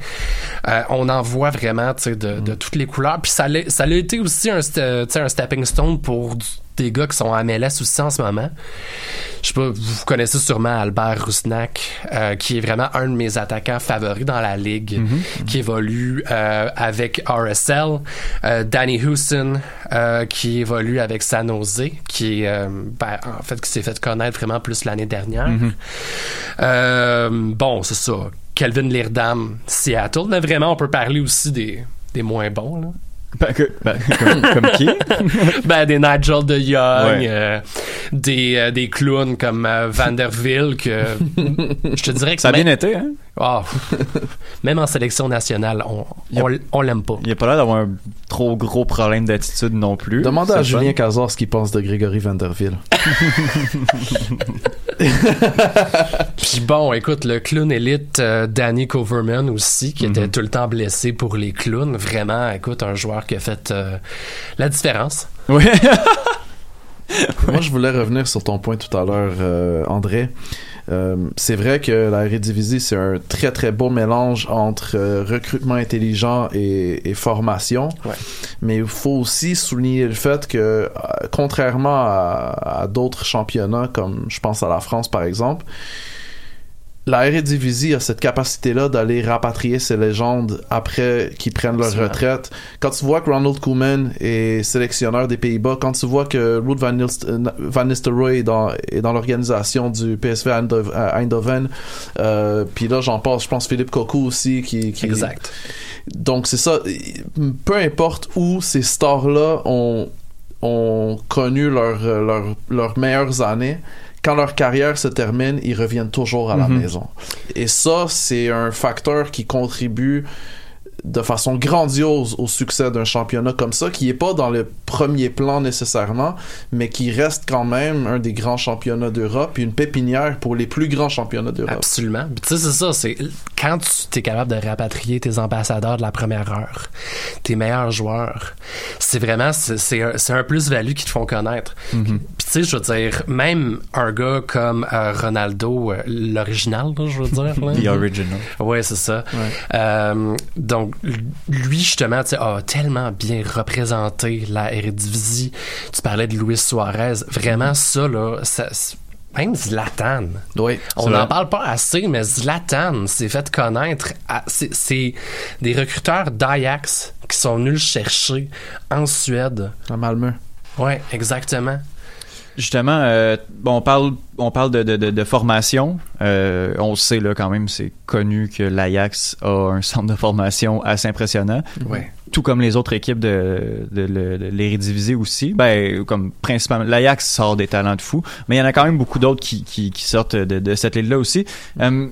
euh, on en voit vraiment sais, de, Mm. de toutes les couleurs. Puis ça l'a été aussi un, un stepping stone pour des gars qui sont à MLS aussi en ce moment. Je sais pas, vous connaissez sûrement Albert Rusnak, euh, qui est vraiment un de mes attaquants favoris dans la ligue, Mm-hmm. qui évolue euh, avec RSL. Euh, Danny Houston, qui évolue avec San Jose, qui est, ben, en fait, qui s'est fait connaître vraiment plus l'année dernière. Euh, bon, c'est ça. Kelvin Leerdam, Seattle. Mais vraiment, on peut parler aussi des, des moins bons. Là. Ben, que- ben, comme, comme qui? Ben, des Nigel de Young, Ouais. euh, des, euh, des clowns comme euh, Vanderville, que je te dirais que Ça a bien même, été, hein? Ah, même en sélection nationale, on, on, l'aime pas. Il n'y a pas l'air d'avoir un trop gros problème d'attitude non plus. Demandez C'est à Julien. Cazor ce qu'il pense de Grégory Vanderville. Puis bon, écoute, le clown élite euh, Danny Coverman aussi, qui était Mhm. tout le temps blessé pour les clowns. Vraiment, écoute, un joueur qui a fait euh, la différence. Oui. Moi, je voulais revenir sur ton point tout à l'heure, euh, André. Euh, c'est vrai que la Eredivisie, c'est un très très beau mélange entre euh, recrutement intelligent et, et formation. Ouais. Mais il faut aussi souligner le fait que, euh, contrairement à, à d'autres championnats, comme je pense à la France par exemple, la Eredivisie a cette capacité-là d'aller rapatrier ces légendes après qu'ils prennent leur retraite. Quand tu vois que Ronald Koeman est sélectionneur des Pays-Bas, quand tu vois que Ruud van, euh, van Nistelrooy est dans, l'organisation du PSV Eindhoven, à Eindhoven euh, puis là j'en passe, je pense Philippe Cocu aussi qui, qui Exact. donc c'est ça, peu importe où ces stars-là ont, ont connu leur, euh, leur, leurs meilleures années, quand leur carrière se termine, ils reviennent toujours à la Mhm. maison. Et ça, c'est un facteur qui contribue de façon grandiose au succès d'un championnat comme ça, qui est pas dans le premier plan nécessairement, mais qui reste quand même un des grands championnats d'Europe, puis une pépinière pour les plus grands championnats d'Europe. Absolument. Puis Tu sais, c'est ça. C'est quand tu es capable de rapatrier tes ambassadeurs de la première heure, tes meilleurs joueurs, c'est vraiment c'est c'est un, un plus-value qui te font connaître. Mhm. Puis tu sais, je veux dire, même un gars comme euh, Ronaldo, euh, l'original, je veux dire. là. The original. Ouais, c'est ça. Euh, donc, lui, justement, a tellement bien représenté la Eredivisie. Tu parlais de Luis Suarez. Vraiment, ça, là, ça, même Zlatan. Oui, On n'en parle pas assez, mais Zlatan s'est fait connaître. c'est- des recruteurs d'Ajax qui sont venus le chercher en Suède. à Malmö. Ouais, exactement. Justement, euh, bon, on parle, on parle de, de, de, de formation. Euh, on sait là quand même, c'est connu que l'Ajax a un centre de formation assez impressionnant. Ouais. Tout comme les autres équipes de, de, l'Eredivisie aussi. Ben, comme principalement, l'Ajax sort des talents de fou, mais il y en a quand même beaucoup d'autres qui, qui, qui sortent de, de cette ligue-là aussi. Euh,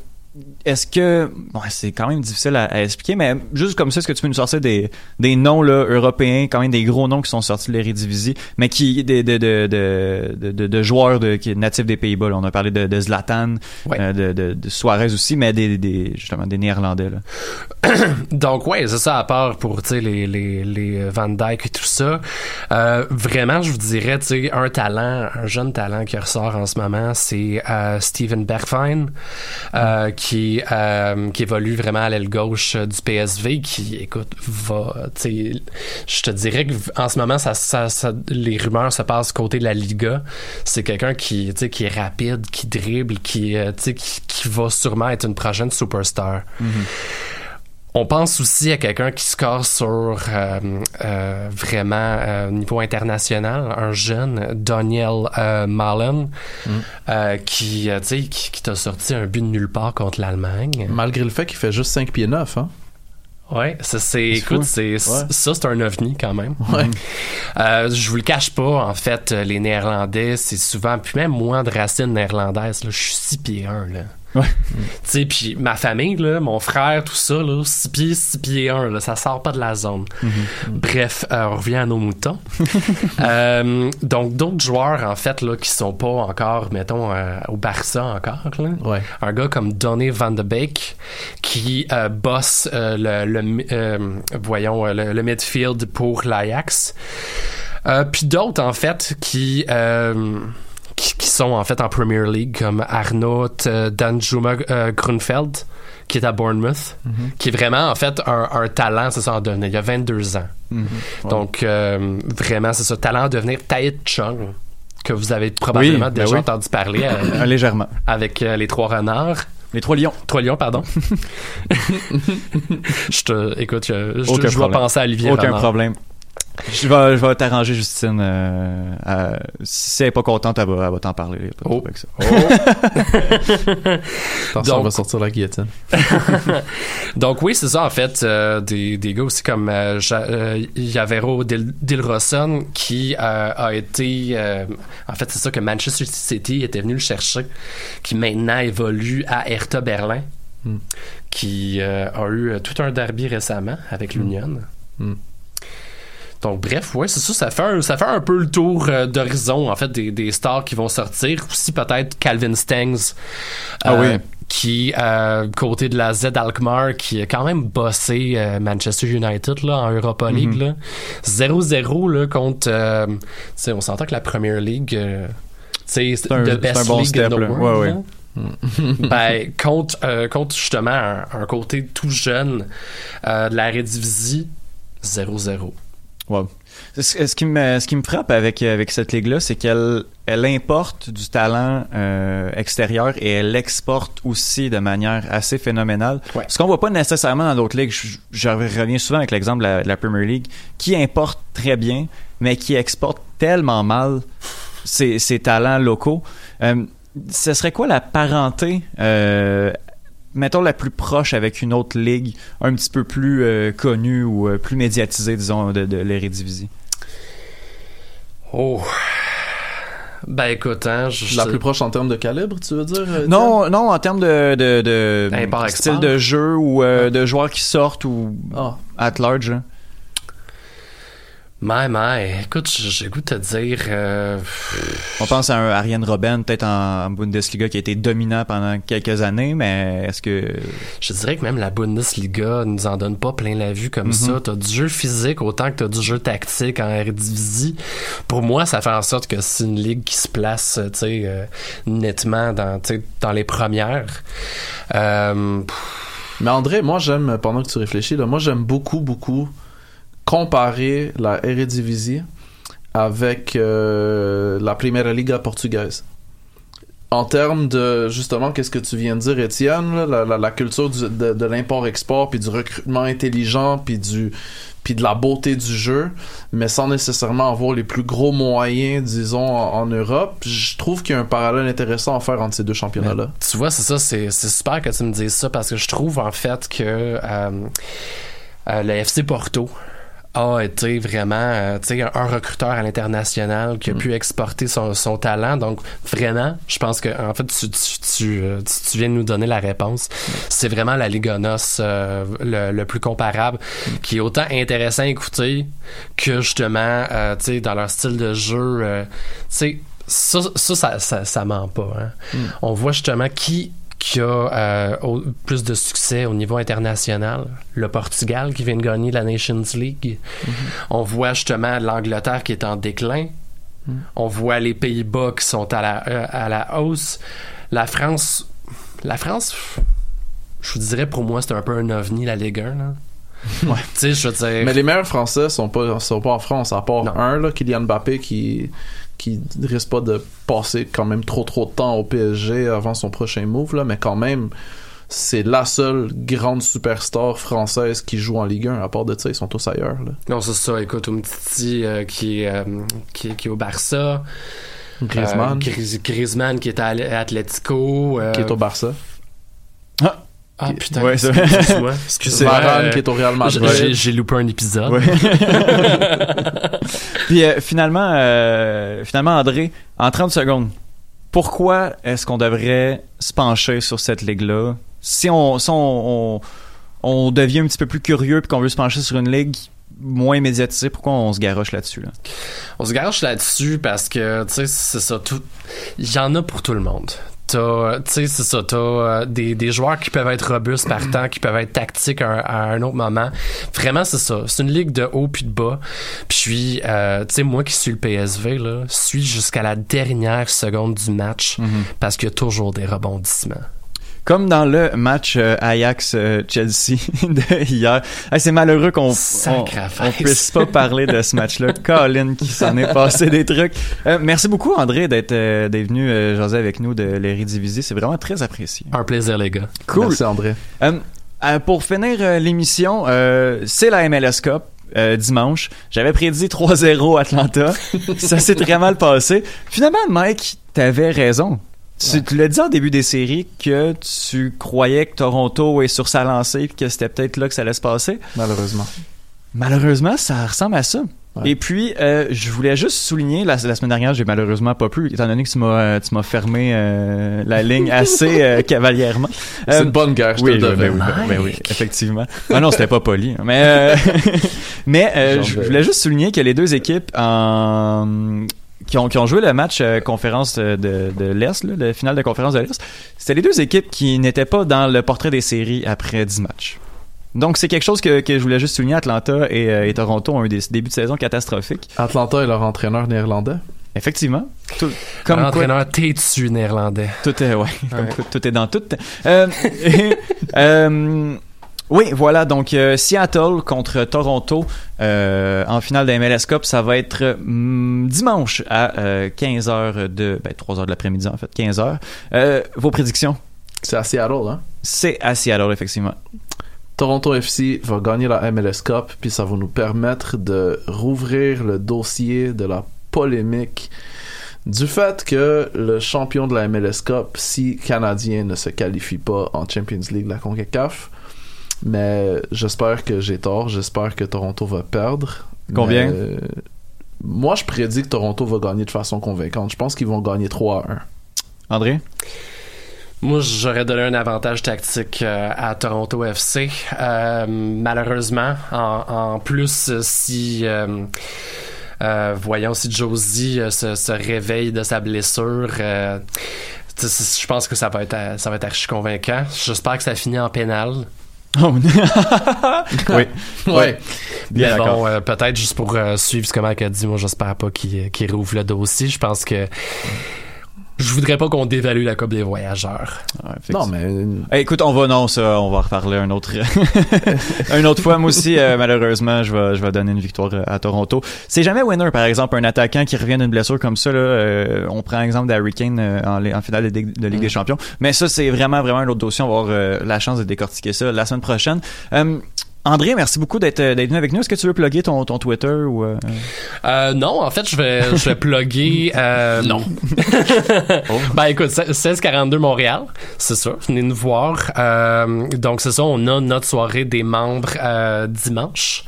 est-ce que bon, c'est quand même difficile à, à expliquer, mais juste comme ça, est-ce que tu peux nous sortir des, des noms là, européens, quand même des gros noms qui sont sortis de l'Eredivisie, mais qui des de, de, de, de, de- joueurs de, qui natifs des Pays-Bas. là. On a parlé de, Zlatan, Ouais. euh, de, Suarez aussi, mais des, des justement des Néerlandais. Là. Donc ouais, c'est ça à part pour tu sais les les les Van Dyke et tout ça. Euh, vraiment, je vous dirais tu sais un talent, un jeune talent qui ressort en ce moment, c'est euh, Steven Bergwijn euh, qui euh, qui évolue vraiment à l'aile gauche euh, du PSV qui écoute va je te dirais que en ce moment ça, ça, ça- les rumeurs se passent côté de la Liga. C'est quelqu'un qui qui est rapide, qui dribble, qui euh, qui, qui va sûrement être une prochaine superstar. On pense aussi à quelqu'un qui score sur euh, euh, vraiment euh, niveau international, un jeune Daniel euh, Malen, euh, qui, qui, qui t'a sorti un but de nulle part contre l'Allemagne. Malgré le fait qu'il fait juste 5 pieds 9, hein. Ouais, ça c'est, écoute, c'est Ouais. ça c'est un ovni quand même. Ouais. Euh, je vous le cache pas, en fait, les Néerlandais, c'est souvent, puis même moi de racines néerlandaises, là, je suis 6 pieds 1, là. Ouais. Tu sais, puis ma famille, là, mon frère, tout ça, là, 6 pieds, 6 pieds 1, là, ça sort pas de la zone. Bref, euh, on revient à nos moutons. Euh, donc, d'autres joueurs, en fait, là, qui sont pas encore, mettons, euh, au Barça encore, là. Ouais. Un gars comme Donny Van de Beek qui bosse le, voyons le, le midfield pour l'Ajax. Puis d'autres en fait qui, qui qui sont en fait en Premier League comme Arnaud euh, Danjuma euh, Grunfeld qui est à Bournemouth, qui est vraiment en fait un, un talent, c'est ça en devenir. Il a 22 ans. Donc euh, vraiment c'est ça talent à devenir Taït Chung que vous avez probablement Oui, ben déjà oui. entendu parler euh, légèrement. avec les trois renards. Les trois lions. Trois lions, pardon. je te, écoute, je, je, dois penser à Olivier Aucun Renard. problème. Je vais, je vais t'arranger, Justine. euh, euh, si elle n'est pas contente, elle va, elle va t'en parler. pas Oh. avec ça. Attention, Donc- on va sortir la guillotine. Donc oui, c'est ça en fait. euh, des, des gars aussi comme euh, Ja- Yavero Dil- qui euh, a été... euh, en fait, c'est ça que Manchester City était venu le chercher, qui maintenant évolue à Hertha Berlin, Mm. qui euh, a eu tout un derby récemment avec l'Union. Mm. Donc bref, ouais, c'est ça, ça fait un, ça fait un peu le tour euh, d'horizon en fait des, des stars qui vont sortir. Aussi peut-être Calvin Stengs. Ah euh, oui. Qui, euh, côté de la Z Alkmaar, qui a quand même bossé euh, Manchester United là, en Europa League. Mhm. là. 0-0 là, contre. euh, on s'entend que la Premier League. c'est the best un bon league step, in the world. Ouais, ben, contre, contre justement un, un côté tout jeune de la Redivisie, 0-0. Ouais. Ce, ce qui me, ce qui me frappe avec, avec cette ligue-là, c'est qu'elle elle importe du talent euh, extérieur et elle l'exporte aussi de manière assez phénoménale. Ouais. Ce qu'on voit pas nécessairement dans d'autres ligues. Je, je reviens souvent avec l'exemple de la, Premier League, qui importe très bien, mais qui exporte tellement mal ses, ses talents locaux. Euh, ce serait quoi la parenté euh, mettons la plus proche avec une autre ligue un petit peu plus euh, connue ou euh, plus médiatisée disons de, de l'Eredivisie? Oh. Ben écoute, hein, je, La plus proche en termes de calibre, tu veux dire? euh, non non en termes de, de, de style de jeu ou euh, de joueurs qui sortent ou Ah. at large hein. My, my. Écoute, j'ai goût de te dire. euh, on pense à un Ariane Robben peut-être en, Bundesliga qui a été dominant pendant quelques années mais est-ce que Je dirais que même la Bundesliga nous en donne pas plein la vue comme Mhm. ça. T'as du jeu physique autant que t'as du jeu tactique en Eredivisie. Pour moi, ça fait en sorte que c'est une ligue qui se place, tu sais, euh, nettement dans, tu sais, dans les premières. Euh, Mais André, moi j'aime, pendant que tu réfléchis, là, moi j'aime beaucoup, beaucoup comparer la Eredivisie avec euh, la Primeira Liga portugaise. En termes de, justement, qu'est-ce que tu viens de dire, Étienne, la, culture de, l'import-export, puis du recrutement intelligent, puis du puis de la beauté du jeu, mais sans nécessairement avoir les plus gros moyens, disons, en, Europe. Je trouve qu'il y a un parallèle intéressant à faire entre ces deux championnats-là. Tu vois, c'est ça, c'est c'est super que tu me dises ça parce que je trouve en fait que euh, euh, le FC Porto a été vraiment euh, un recruteur à l'international qui a pu exporter son, son talent. Donc, vraiment, je pense que en fait, tu, tu, tu, euh, tu- viens de nous donner la réponse. C'est vraiment la Liga NOS euh, le, le plus comparable, qui est autant intéressant à écouter que justement, euh, tu sais, dans leur style de jeu, euh, tu sais, ça, ça, ça, ça, ça ment pas. hein. On voit justement qui qui a euh, au- plus de succès au niveau international. Le Portugal qui vient de gagner la Nations League. On voit justement l'Angleterre qui est en déclin. On voit les Pays-Bas qui sont à la, euh, à la hausse. La France, la France, je vous dirais pour moi c'est un peu un ovni la Ligue 1. Là. Ouais. Tu sais, je veux dire. Mais les meilleurs Français sont pas, sont pas en France, à part Non. un, là, Kylian Mbappé, qui, qui risque pas de passer quand même trop trop de temps au PSG avant son prochain move, là, mais quand même, c'est la seule grande superstar française qui joue en Ligue 1. À part de ça, ils sont tous ailleurs. Là. Non, c'est ça. Écoute, Umtiti euh, qui, est, euh, qui, qui est au Barça. Griezmann, Euh, Gris- Griezmann qui est à Atletico. euh, qui est au Barça. Ah putain, Ouais, c'est-. Excuse-moi. Varane, euh, qui est au Real j'ai- Madrid. j'ai- J'ai loupé un épisode. Ouais. Puis euh, finalement, euh, finalement, André, en 30 secondes, pourquoi est-ce qu'on devrait se pencher sur cette ligue-là? Si on, si on, on, on devient un petit peu plus curieux puis qu'on veut se pencher sur une ligue moins médiatisée, pourquoi on se garoche là-dessus? Là? On se garoche là-dessus parce que, tu sais, c'est ça, tout. Il y en a pour tout le monde. T'as, tu sais, c'est ça, t'as euh, des, des joueurs qui peuvent être robustes par temps, qui peuvent être tactiques à, un- à un autre moment. Vraiment, c'est ça. C'est une ligue de haut puis de bas. Puis, euh, tu sais, moi qui suis le PSV, là, suis jusqu'à la dernière seconde du match parce qu'il y a toujours des rebondissements. Comme dans le match euh, Ajax-Chelsea de hier. Hey, c'est malheureux qu'on on, puisse pas parler de ce match-là. Colin qui s'en est passé des trucs. Euh, merci beaucoup André d'être euh, d'être venu euh, jaser avec nous de l'Eredivisie. C'est vraiment très apprécié. Un plaisir, les gars. Cool. Merci André. Euh, euh, pour finir euh, l'émission, euh, c'est la MLS Cup. euh, dimanche, j'avais prédit 3-0 Atlanta. ça s'est très mal passé. Finalement, Mike, t'avais raison. Tu, tu l'as dit en début des séries que tu croyais que Toronto est sur sa lancée et que c'était peut-être là que ça allait se passer. Malheureusement. Malheureusement, ça ressemble à ça. Ouais. Et puis, euh, je voulais juste souligner, la, la semaine dernière, j'ai malheureusement pas pu, étant donné que tu m'as, euh, tu m'as fermé euh, la ligne assez euh, cavalièrement. C'est une bonne guerre, je te oui, le ben, oui, ben, oui, effectivement. Ah non, c'était pas poli. hein. Mais, mais je voulais juste souligner que les deux équipes en qui ont, qui ont joué le match euh, conférence de, de, l'Est, le finale de conférence de l'Est, c'était les deux équipes qui n'étaient pas dans le portrait des séries après 10 matchs. Donc c'est quelque chose que, que je voulais juste souligner. Atlanta et, euh, et Toronto ont eu des débuts de saison catastrophiques. Atlanta est leur entraîneur néerlandais. Effectivement. Tout, comme Un quoi, entraîneur têtu néerlandais. tout est, ouais, tout est dans tout. Euh, et, euh, Oui, voilà. Donc, euh, Seattle contre Toronto euh, en finale de MLS Cup, ça va être hum, dimanche à 15h de... Ben, 3h de l'après-midi, en fait. 15h. Euh, vos prédictions? C'est à Seattle, hein? C'est à Seattle, effectivement. Toronto FC va gagner la MLS Cup, puis ça va nous permettre de rouvrir le dossier de la polémique du fait que le champion de la MLS Cup, si canadien, ne se qualifie pas en Champions League de la CONCACAF. Mais j'espère que j'ai tort, j'espère que Toronto va perdre. Combien? Mais, euh, moi, je prédis que Toronto va gagner de façon convaincante. Je pense qu'ils vont gagner 3 à 1. André? Moi, j'aurais donné un avantage tactique euh, à Toronto FC. Euh, malheureusement, en, en plus, si euh, euh, voyons si Josie euh, se, se réveille de sa blessure. euh, je pense que ça va être ça va être archi convaincant. J'espère que ça finit en pénal. Oh, oui. Ouais. Bien bon, euh, peut-être juste pour euh, suivre ce que Mike a dit, moi j'espère pas qu'il qu'il rouvre le dossier. Je pense que je voudrais pas qu'on dévalue la Coupe des voyageurs. Non, mais Hey, écoute, on va non, ça, on va en reparler un autre, une autre fois. Moi aussi, euh, malheureusement, je vais, je vais donner une victoire euh, à Toronto. C'est jamais winner, par exemple, un attaquant qui revient d'une blessure comme ça. Là, euh, on prend l'exemple d'Harry Kane euh, en, en finale de, de Ligue des Champions. Mais ça, c'est vraiment, vraiment un autre dossier. On va avoir euh, la chance de décortiquer ça la semaine prochaine. Euh, André, merci beaucoup d'être d'être venu avec nous. Est-ce que tu veux plugger ton, ton Twitter ou euh, Euh, non, en fait, je vais, je vais plugger. Euh, non. ben écoute, 1642 Montréal, c'est ça. Venez nous voir. Euh, donc c'est ça, on a notre soirée des membres euh, dimanche.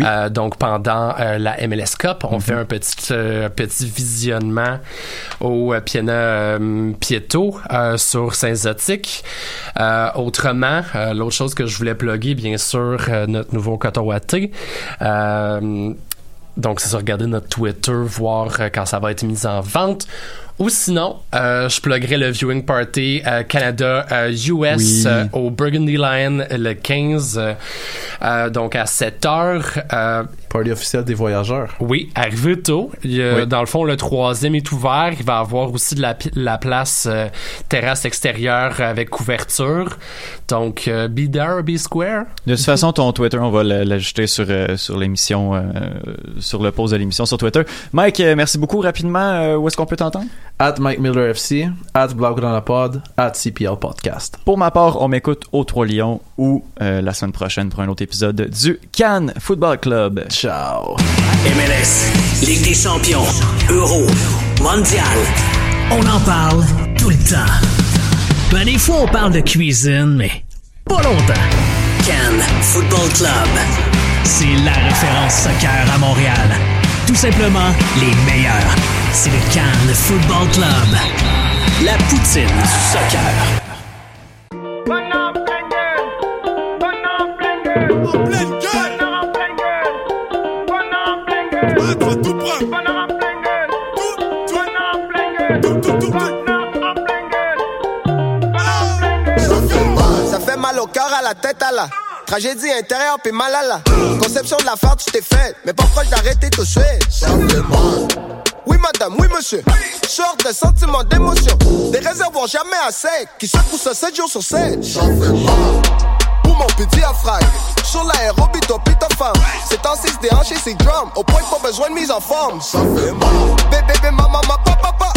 Euh, donc pendant euh, la MLS Cup, on fait un petit euh, petit visionnement au euh, euh, Pieto euh, sur Saint-Zotique. Euh, autrement, euh, l'autre chose que je voulais plugger, bien sûr, euh, notre nouveau coton. Euh, donc, c'est regarder notre Twitter, voir euh, quand ça va être mis en vente. Ou sinon, euh, je pluggerai le viewing party euh, Canada euh, US Oui. euh, au Burgundy Lion le 15, euh, euh, donc à 7 heures. Euh, party officiel des voyageurs. oui, arrivé tôt. Il Oui. Dans le fond, le troisième est ouvert. Il va y avoir aussi de la, place euh, terrasse extérieure avec couverture. Donc, euh, be there, be square. De toute façon, ton Twitter, on va l'ajouter sur, sur l'émission, euh, sur le post de l'émission sur Twitter. Mike, merci beaucoup. Rapidement, où est-ce qu'on peut t'entendre? At Mike Miller FC, at Blaugrana-Pod, at CPL Podcast. Pour ma part, on m'écoute au Trois Lions ou euh, la semaine prochaine pour un autre épisode du Cannes Football Club. Ciao. MLS, Ligue des champions, Euro, Mondial. On en parle tout le temps. Ben, des fois, on parle de cuisine, mais pas longtemps. Cannes Football Club. C'est la référence soccer à Montréal. Tout simplement les meilleurs. C'est le Cannes Football Club. La poutine du soccer. Ça fait mal. Au cœur, à la tête, à la tragédie intérieure, puis mal à la conception de la farce, tu t'es fait. Mais pas proche d'arrêter tout de suite. Ça fait mal. Oui, madame, oui, monsieur. Sort de sentiments d'émotion. Des réservoirs jamais assez. Qui se poussent 7 jours sur 7. Ça fait mal. Pour mon petit diaphragme. Sur l'aérobie, ton pita femme. C'est en 6 déhanché, c'est drum. Au point pas besoin de mise en forme. Ça fait mal. Bébé, bébé, maman, ma papa.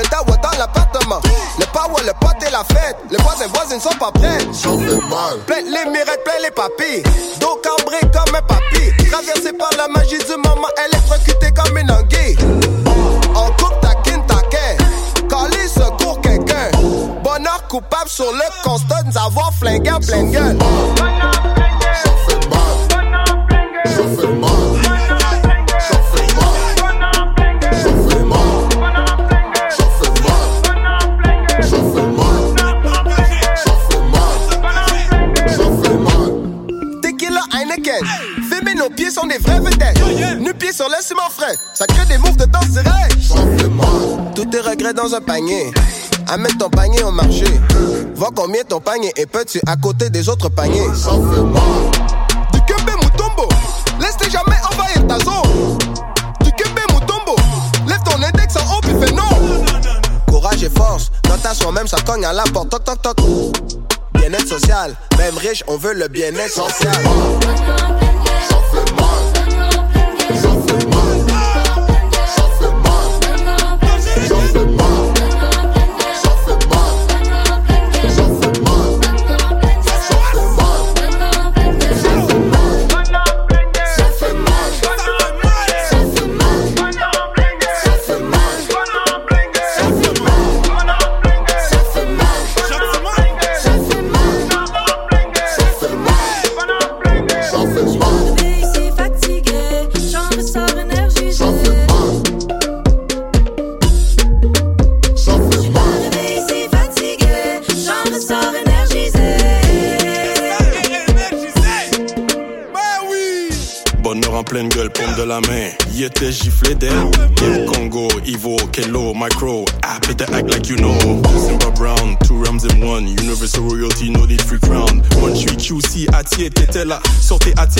Le dawa dans l'appartement. Le power, le pote et la fête. Les voisins, voisines sont pas prêts. Ça fait mal. Plein les mirettes, plein les papilles. Dos cambré comme un papy. Traversé par la magie du moment, électrocuté comme une anguille. On coupe ta kin, ta quai. Calé secours quelqu'un. Bonheur coupable sur le constat nous avoir flingué en pleine gueule. Mal. Mal. Un panier. Amène ton panier au marché. Vois combien ton panier est petit à côté des autres paniers. Du Kembe Mutombo. Laisse-les jamais envahir ta zone. Du Kembe Mutombo. Lève ton index en haut puis fais non. Courage et force. Dans ta soi-même, ça cogne à la porte. Bien-être social. Même riche, on veut le bien-être social. Micro. Ah, better act like you know. Simba Brown, two rams in one. Universal royalty, no need free crown. One tree QC, t'étais là. Sortez Atier